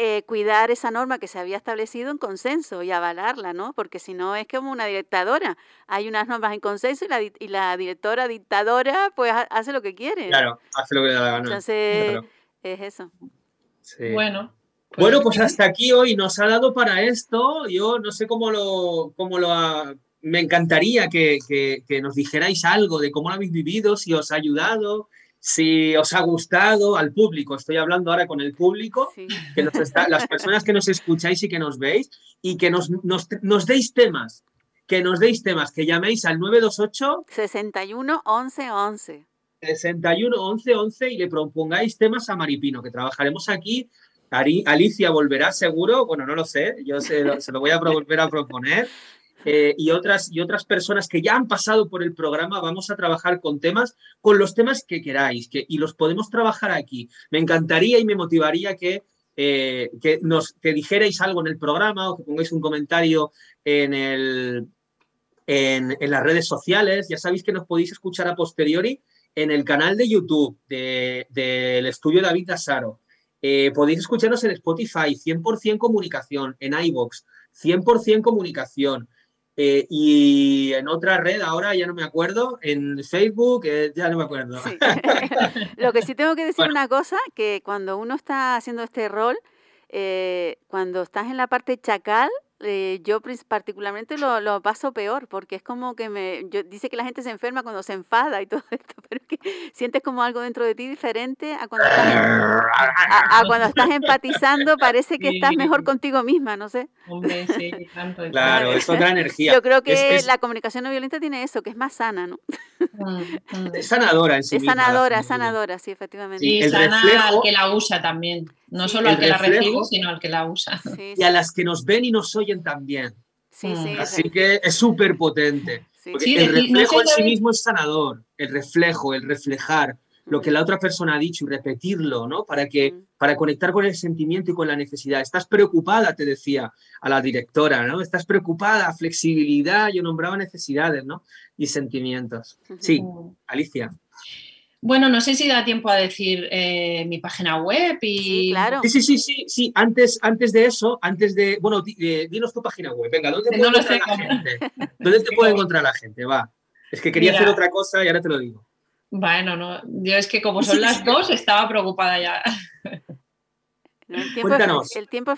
eh, cuidar esa norma que se había establecido en consenso y avalarla, ¿no? Porque si no es como una dictadora. Hay unas normas en consenso y la, y la directora dictadora pues hace lo que quiere. Claro, hace lo que le da la gana. Entonces, es eso. Bueno. Pues bueno, pues hasta aquí hoy nos ha dado para esto. Yo no sé cómo lo, cómo lo ha... Me encantaría que, que, que nos dijerais algo de cómo lo habéis vivido, si os ha ayudado, si os ha gustado al público, estoy hablando ahora con el público, que las personas que nos escucháis y que nos veis, y que nos, nos, deis temas, que nos deis temas, que llaméis al 928 61 11 11. 61 11 11 y le propongáis temas a Maripino, que trabajaremos aquí. Alicia volverá seguro, bueno, no lo sé, yo se, se lo voy a volver a proponer. Eh, y, otras, y otras personas que ya han pasado por el programa, vamos a trabajar con temas, con los temas que queráis, que, y los podemos trabajar aquí. Me encantaría y me motivaría que, eh, que nos que dijerais algo en el programa o que pongáis un comentario en, el, en, las redes sociales. Ya sabéis que nos podéis escuchar a posteriori en el canal de YouTube del estudio David Dasaro. Eh, podéis escucharnos en Spotify, 100% comunicación, en iBox, 100% comunicación. Eh, y en otra red, ahora ya no me acuerdo, en Facebook, eh, ya no me acuerdo. [LAUGHS] Lo que sí tengo que decir una cosa, que cuando uno está haciendo este rol, eh, cuando estás en la parte chacal, eh, yo particularmente lo, lo, paso peor, porque es como que me, yo, dice que la gente se enferma cuando se enfada y [LAUGHS] todo esto, pero que sientes como algo dentro de ti diferente a cuando estás, a, cuando estás empatizando, parece que estás mejor contigo misma, no sé. Hombre, sí, [LAUGHS] Claro, es otra energía. Yo creo que la comunicación no violenta tiene eso, que es más sana, ¿no? Mm, mm. Es sanadora en sí Es sanadora, sanadora, sí, efectivamente. Y el sana al que la usa también, no solo al que la recibe, sino al que la usa. y a las que nos ven y nos oyen también. Sí, sí, Así que es súper potente. el reflejo en sí mismo es sanador, el reflejo, el reflejar lo que la otra persona ha dicho y repetirlo, ¿no? Para que para conectar con el sentimiento y con la necesidad. Estás preocupada, te decía a la directora, ¿no? Estás preocupada, flexibilidad, yo nombraba necesidades, ¿no? Y sentimientos. Sí, Alicia. Bueno, no sé si da tiempo a decir eh, mi página web y... Sí, claro. Sí, sí, sí, sí, Antes, antes de eso, antes de... Bueno, eh, dinos tu página web. Venga, ¿dónde, puede encontrar la gente? ¿Dónde te [LAUGHS] puede encontrar la gente? Va. Es que quería hacer otra cosa y ahora te lo digo. Bueno, no, yo es que como [LAUGHS] son las dos, estaba preocupada ya. Cuéntanos,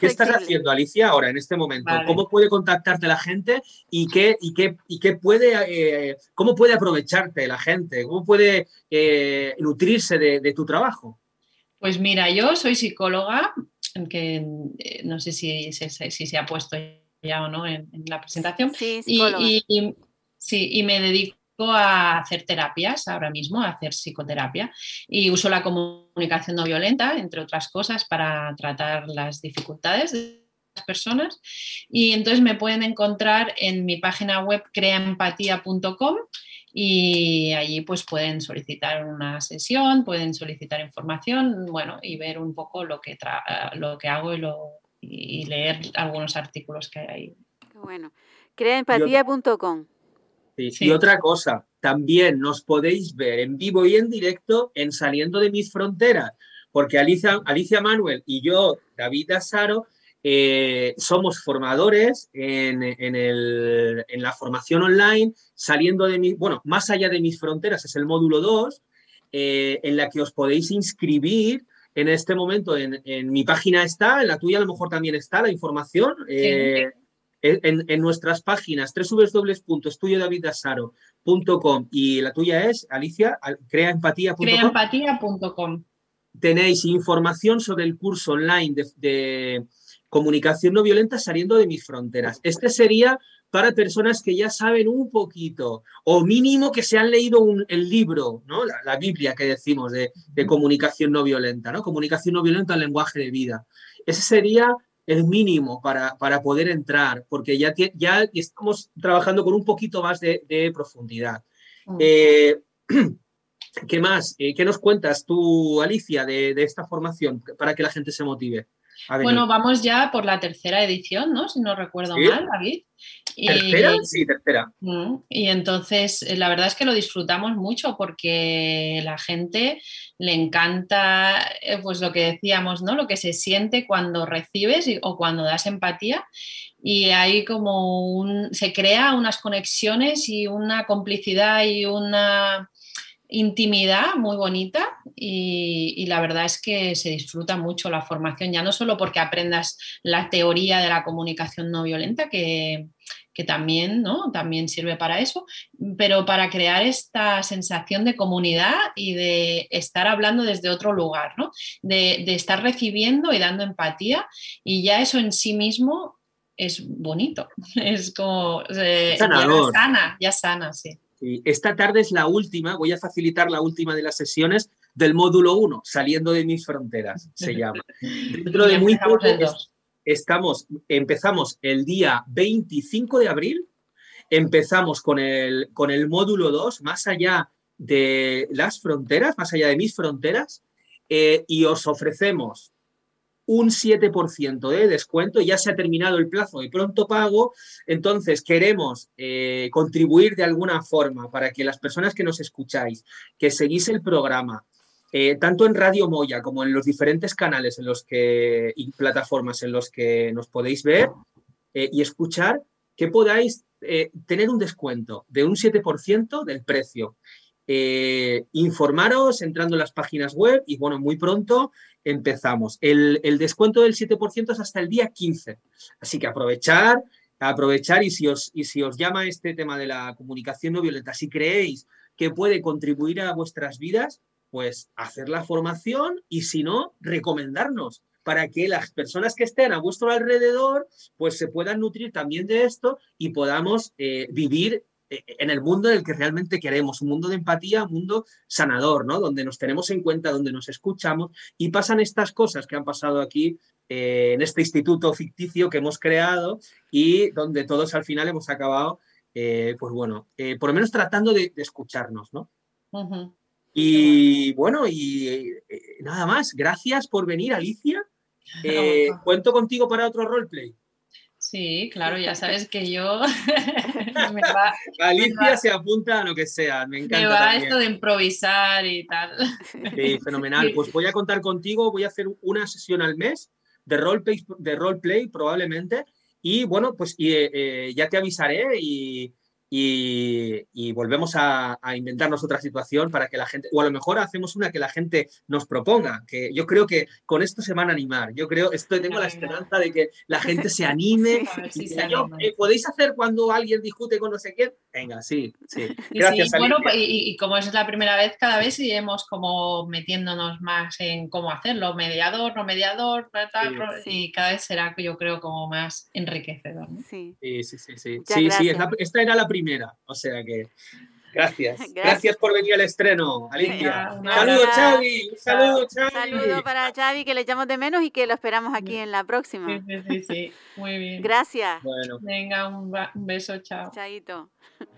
¿qué estás haciendo, Alicia, ahora, en este momento? ¿Cómo puede contactarte la gente y, qué, y, qué, y qué puede, eh, cómo puede aprovecharte la gente? ¿Cómo puede eh, nutrirse de, tu trabajo? Pues mira, yo soy psicóloga, que eh, no sé si, si, se ha puesto ya o no en, la presentación. Sí, y, sí, y me dedico a hacer terapias ahora mismo, a hacer psicoterapia y uso la comunicación no violenta, entre otras cosas, para tratar las dificultades de las personas. Y entonces me pueden encontrar en mi página web creaempatía.com y allí pues pueden solicitar una sesión, pueden solicitar información, bueno, y ver un poco lo que, lo que hago y, leer algunos artículos que hay ahí. Bueno, Y otra cosa, también nos podéis ver en vivo y en directo en Saliendo de mis fronteras, porque Alicia, Alicia Manuel y yo, David Asaro, eh, somos formadores en, la formación online, saliendo de mi, bueno, más allá de mis fronteras, es el módulo 2, eh, en la que os podéis inscribir. En este momento en, mi página está, en la tuya a lo mejor también está la información. Eh, en, nuestras páginas www.estudiodavidasaro.com y la tuya es, Alicia, creaempatía.com. Creaempatía.com. Tenéis información sobre el curso online de, comunicación no violenta saliendo de mis fronteras. Este sería para personas que ya saben un poquito, o mínimo que se han leído el libro, ¿no? La, Biblia que decimos de, de, comunicación no violenta, ¿no? Comunicación no violenta en lenguaje de vida. Ese sería el mínimo para, para poder entrar, porque ya, ya estamos trabajando con un poquito más de, profundidad. Eh, [CLEARS THROAT] ¿Qué más? Eh, ¿Qué nos cuentas tú, Alicia, de, esta formación para que la gente se motive? Bueno, vamos ya por la tercera edición, ¿no? Si no recuerdo mal, David. ¿Tercera? sí, tercera. Y entonces, eh, la verdad es que lo disfrutamos mucho porque la gente le encanta, eh, pues lo que decíamos, ¿no? Lo que se siente cuando recibes o cuando das empatía. Y ahí como un, se crea unas conexiones y una complicidad y una intimidad muy bonita y, la verdad es que se disfruta mucho la formación, ya no solo porque aprendas la teoría de la comunicación no violenta, que, también, ¿no? también sirve para eso, pero para crear esta sensación de comunidad y de estar hablando desde otro lugar, ¿no? de, estar recibiendo y dando empatía y ya eso en sí mismo es bonito, [LAUGHS] es como... Eh, ya sana, ya sana, sí. Esta tarde es la última, voy a facilitar la última de las sesiones del módulo 1, saliendo de mis fronteras, se [LAUGHS] llama. Dentro de muy poco estamos, empezamos el día 25 de abril, empezamos con el, con el módulo 2, más allá de las fronteras, más allá de mis fronteras, eh, y os ofrecemos un 7% de descuento, ya se ha terminado el plazo de pronto pago, entonces queremos eh, contribuir de alguna forma para que las personas que nos escucháis, que seguís el programa, eh, tanto en Radio Moya como en los diferentes canales en los que, y plataformas en los que nos podéis ver eh, y escuchar, que podáis tener un descuento de un 7% del precio. informaros entrando en las páginas web y bueno, muy pronto empezamos. El, descuento del 7% es hasta el día 15. Así que aprovechar, aprovechar y si, os, y si os llama este tema de la comunicación no violenta, si creéis que puede contribuir a vuestras vidas, pues hacer la formación y si no, recomendarnos para que las personas que estén a vuestro alrededor pues se puedan nutrir también de esto y podamos eh, vivir eh, en el mundo en el que realmente queremos, un mundo de empatía, un mundo sanador, ¿no? Donde nos tenemos en cuenta, donde nos escuchamos y pasan estas cosas que han pasado aquí eh, en este instituto ficticio que hemos creado y donde todos al final hemos acabado, pues bueno, por lo menos tratando de, escucharnos, ¿no? Y bueno, y nada más, gracias por venir, Alicia. [LAUGHS] cuento contigo para otro roleplay. Sí, claro, ya sabes que yo... [LAUGHS] Alicia se apunta a lo que sea, me encanta. Me va esto de improvisar y tal. Sí, fenomenal. [LAUGHS] Pues voy a contar contigo, voy a hacer una sesión al mes de roleplay, de roleplay probablemente. Y bueno, pues eh, eh, ya te avisaré y, y, volvemos a, inventarnos otra situación para que la gente, o a lo mejor hacemos una que la gente nos proponga, que yo creo que con esto se van a animar. Yo creo, esto tengo la esperanza de que la [LAUGHS] gente se anime. Eh, ¿Podéis hacer cuando alguien discute con no sé quién? Venga, sí, sí. Gracias. bueno, y, como es la primera vez, cada vez iremos como metiéndonos más en cómo hacerlo, mediador, no mediador, y cada vez será, yo creo, como más enriquecedor. Sí, sí, sí. Sí, sí, sí esta era la primera primera. O sea que. [LAUGHS] Gracias. Gracias, por venir al estreno, Alicia. Un saludo, Xavi. Un saludo, Xavi. Saludo para Xavi, que le echamos de menos y que lo esperamos aquí en la próxima. Sí, sí, sí. Muy bien. Gracias. Bueno. Venga, un, beso, chao. Chaito.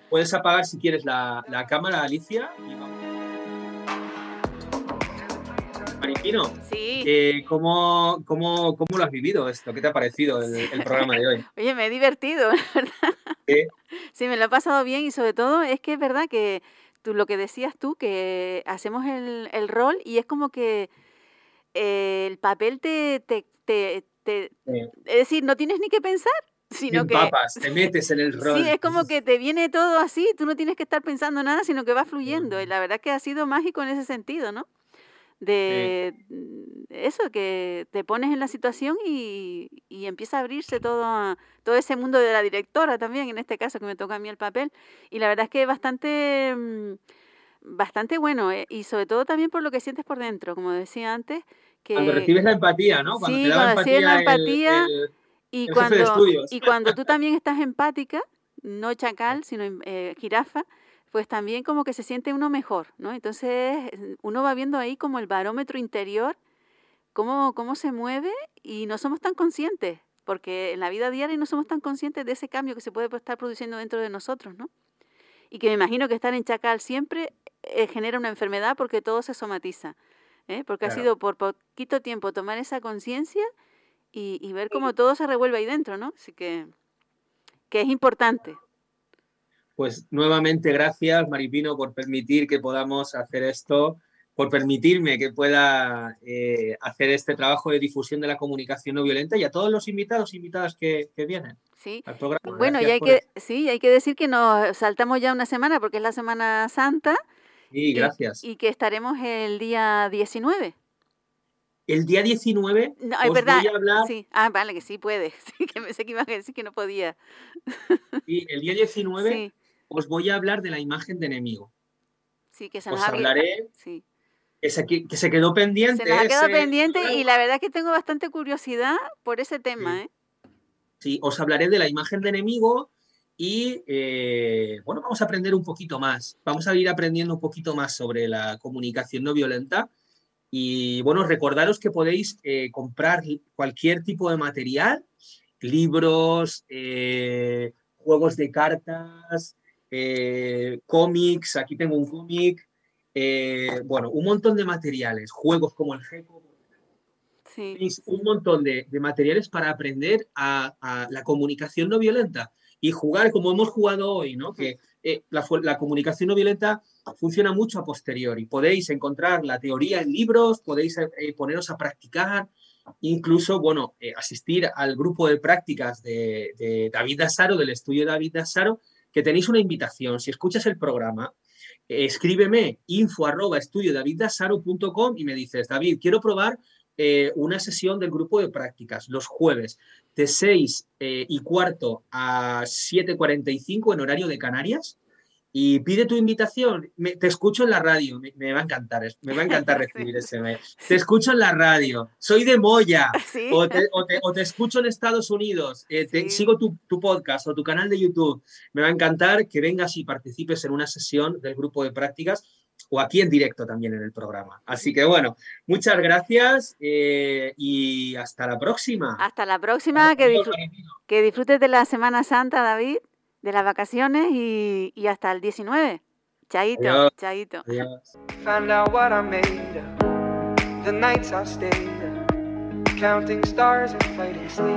puedes apagar si quieres la, la cámara, Alicia. Y vamos. Maripino, Sí. eh, ¿cómo, cómo, cómo lo has vivido esto? ¿Qué te ha parecido el, el programa de hoy? [LAUGHS] Oye, me he divertido, [LAUGHS] ¿verdad? Sí. Sí, me lo he pasado bien y sobre todo es que es verdad que tú lo que decías tú, que hacemos el, el rol y es como que eh, el papel te, te, te, te- Sí. Es decir, no tienes ni que pensar, sino que... empapas, te metes en el [LAUGHS] rol. Sí, es como que te viene todo así, tú no tienes que estar pensando nada, sino que va fluyendo. Y la verdad que ha sido mágico en ese sentido, ¿no? De mm, eso, que te pones en la situación y, y empieza a abrirse todo, a- todo ese mundo de la directora también, en este caso que me toca a mí el papel. Y la verdad es que es bastante, mm, bastante bueno, eh, y sobre todo también por lo que sientes por dentro, como decía antes, que... Cuando recibes la empatía, ¿no? Cuando Sí, te da la cuando recibes empatía, la empatía, el- Y el cuando, y cuando tú [LAUGHS] también estás empática, no chacal, sino eh, jirafa, pues también como que se siente uno mejor, ¿no? Entonces eh, uno va viendo ahí como el barómetro interior, cómo, cómo se mueve y no somos tan conscientes, porque en la vida diaria no somos tan conscientes de ese cambio que se puede estar produciendo dentro de nosotros, ¿no? Y que me imagino que estar en chacal siempre eh, genera una enfermedad porque todo se somatiza, ¿eh? Porque ha sido por poquito tiempo tomar esa conciencia y, y ver cómo todo se revuelve ahí dentro, ¿no? Así que, que es importante. Pues nuevamente gracias, Maripino, por permitir que podamos hacer esto, por permitirme que pueda eh, hacer este trabajo de difusión de la comunicación no violenta y a todos los invitados e invitadas que, que vienen Sí. al programa. Bueno, y hay que, esto. sí, hay que decir que nos saltamos ya una semana porque es la Semana Santa Sí, gracias. y que estaremos el día 19. El día 19 No, es os verdad. voy a hablar, Sí. Ah, vale, que sí puede. [LAUGHS] Sí, que pensé que iba a decir que no podía. sí, el día 19 Sí, os voy a hablar de la imagen de enemigo. sí, que se Os nos ha hablaré Sí. que se, que se quedó pendiente. Se nos ha quedado ese pendiente y la verdad es que tengo bastante curiosidad por ese tema, Sí. ¿eh? Sí, os hablaré de la imagen de enemigo y eh, bueno, vamos a aprender un poquito más. Vamos a ir aprendiendo un poquito más sobre la comunicación no violenta. Y bueno, recordaros que podéis eh, comprar cualquier tipo de material, libros, juegos de cartas, eh, cómics, aquí tengo un cómic, eh, bueno, un montón de materiales, juegos como el GECO, Sí. un montón de, de materiales para aprender a, a la comunicación no violenta y jugar como hemos jugado hoy, ¿no? Que eh, la, la comunicación no violenta funciona mucho a posteriori. Podéis encontrar la teoría en libros, podéis eh, poneros a practicar, incluso, bueno, eh, asistir al grupo de prácticas de, de David Dasaro, del estudio David Dasaro, que tenéis una invitación. Si escuchas el programa, escríbeme info arroba estudiodaviddasaro.com y me dices, David, quiero probar eh, una sesión del grupo de prácticas los jueves de 6 eh, y cuarto a 7.45 en horario de Canarias y pide tu invitación. Me- te escucho en la radio, me, me va a encantar, me va a encantar [LAUGHS] recibir ese mail. Te escucho en la radio, soy de Moya. [LAUGHS] Sí. O te, o te- o te escucho en Estados Unidos, eh, te- Sí. sigo tu, tu podcast o tu canal de YouTube. Me va a encantar que vengas y participes en una sesión del grupo de prácticas o aquí en directo también en el programa. Así que bueno, muchas gracias eh, y hasta la próxima. Hasta la próxima, que, disfr- que disfrutes de la Semana Santa, David, de las vacaciones y, y hasta el 19. Chaito, Adiós. chaito. Adiós. Find out what I made the nights I stayed counting stars and fighting sleep.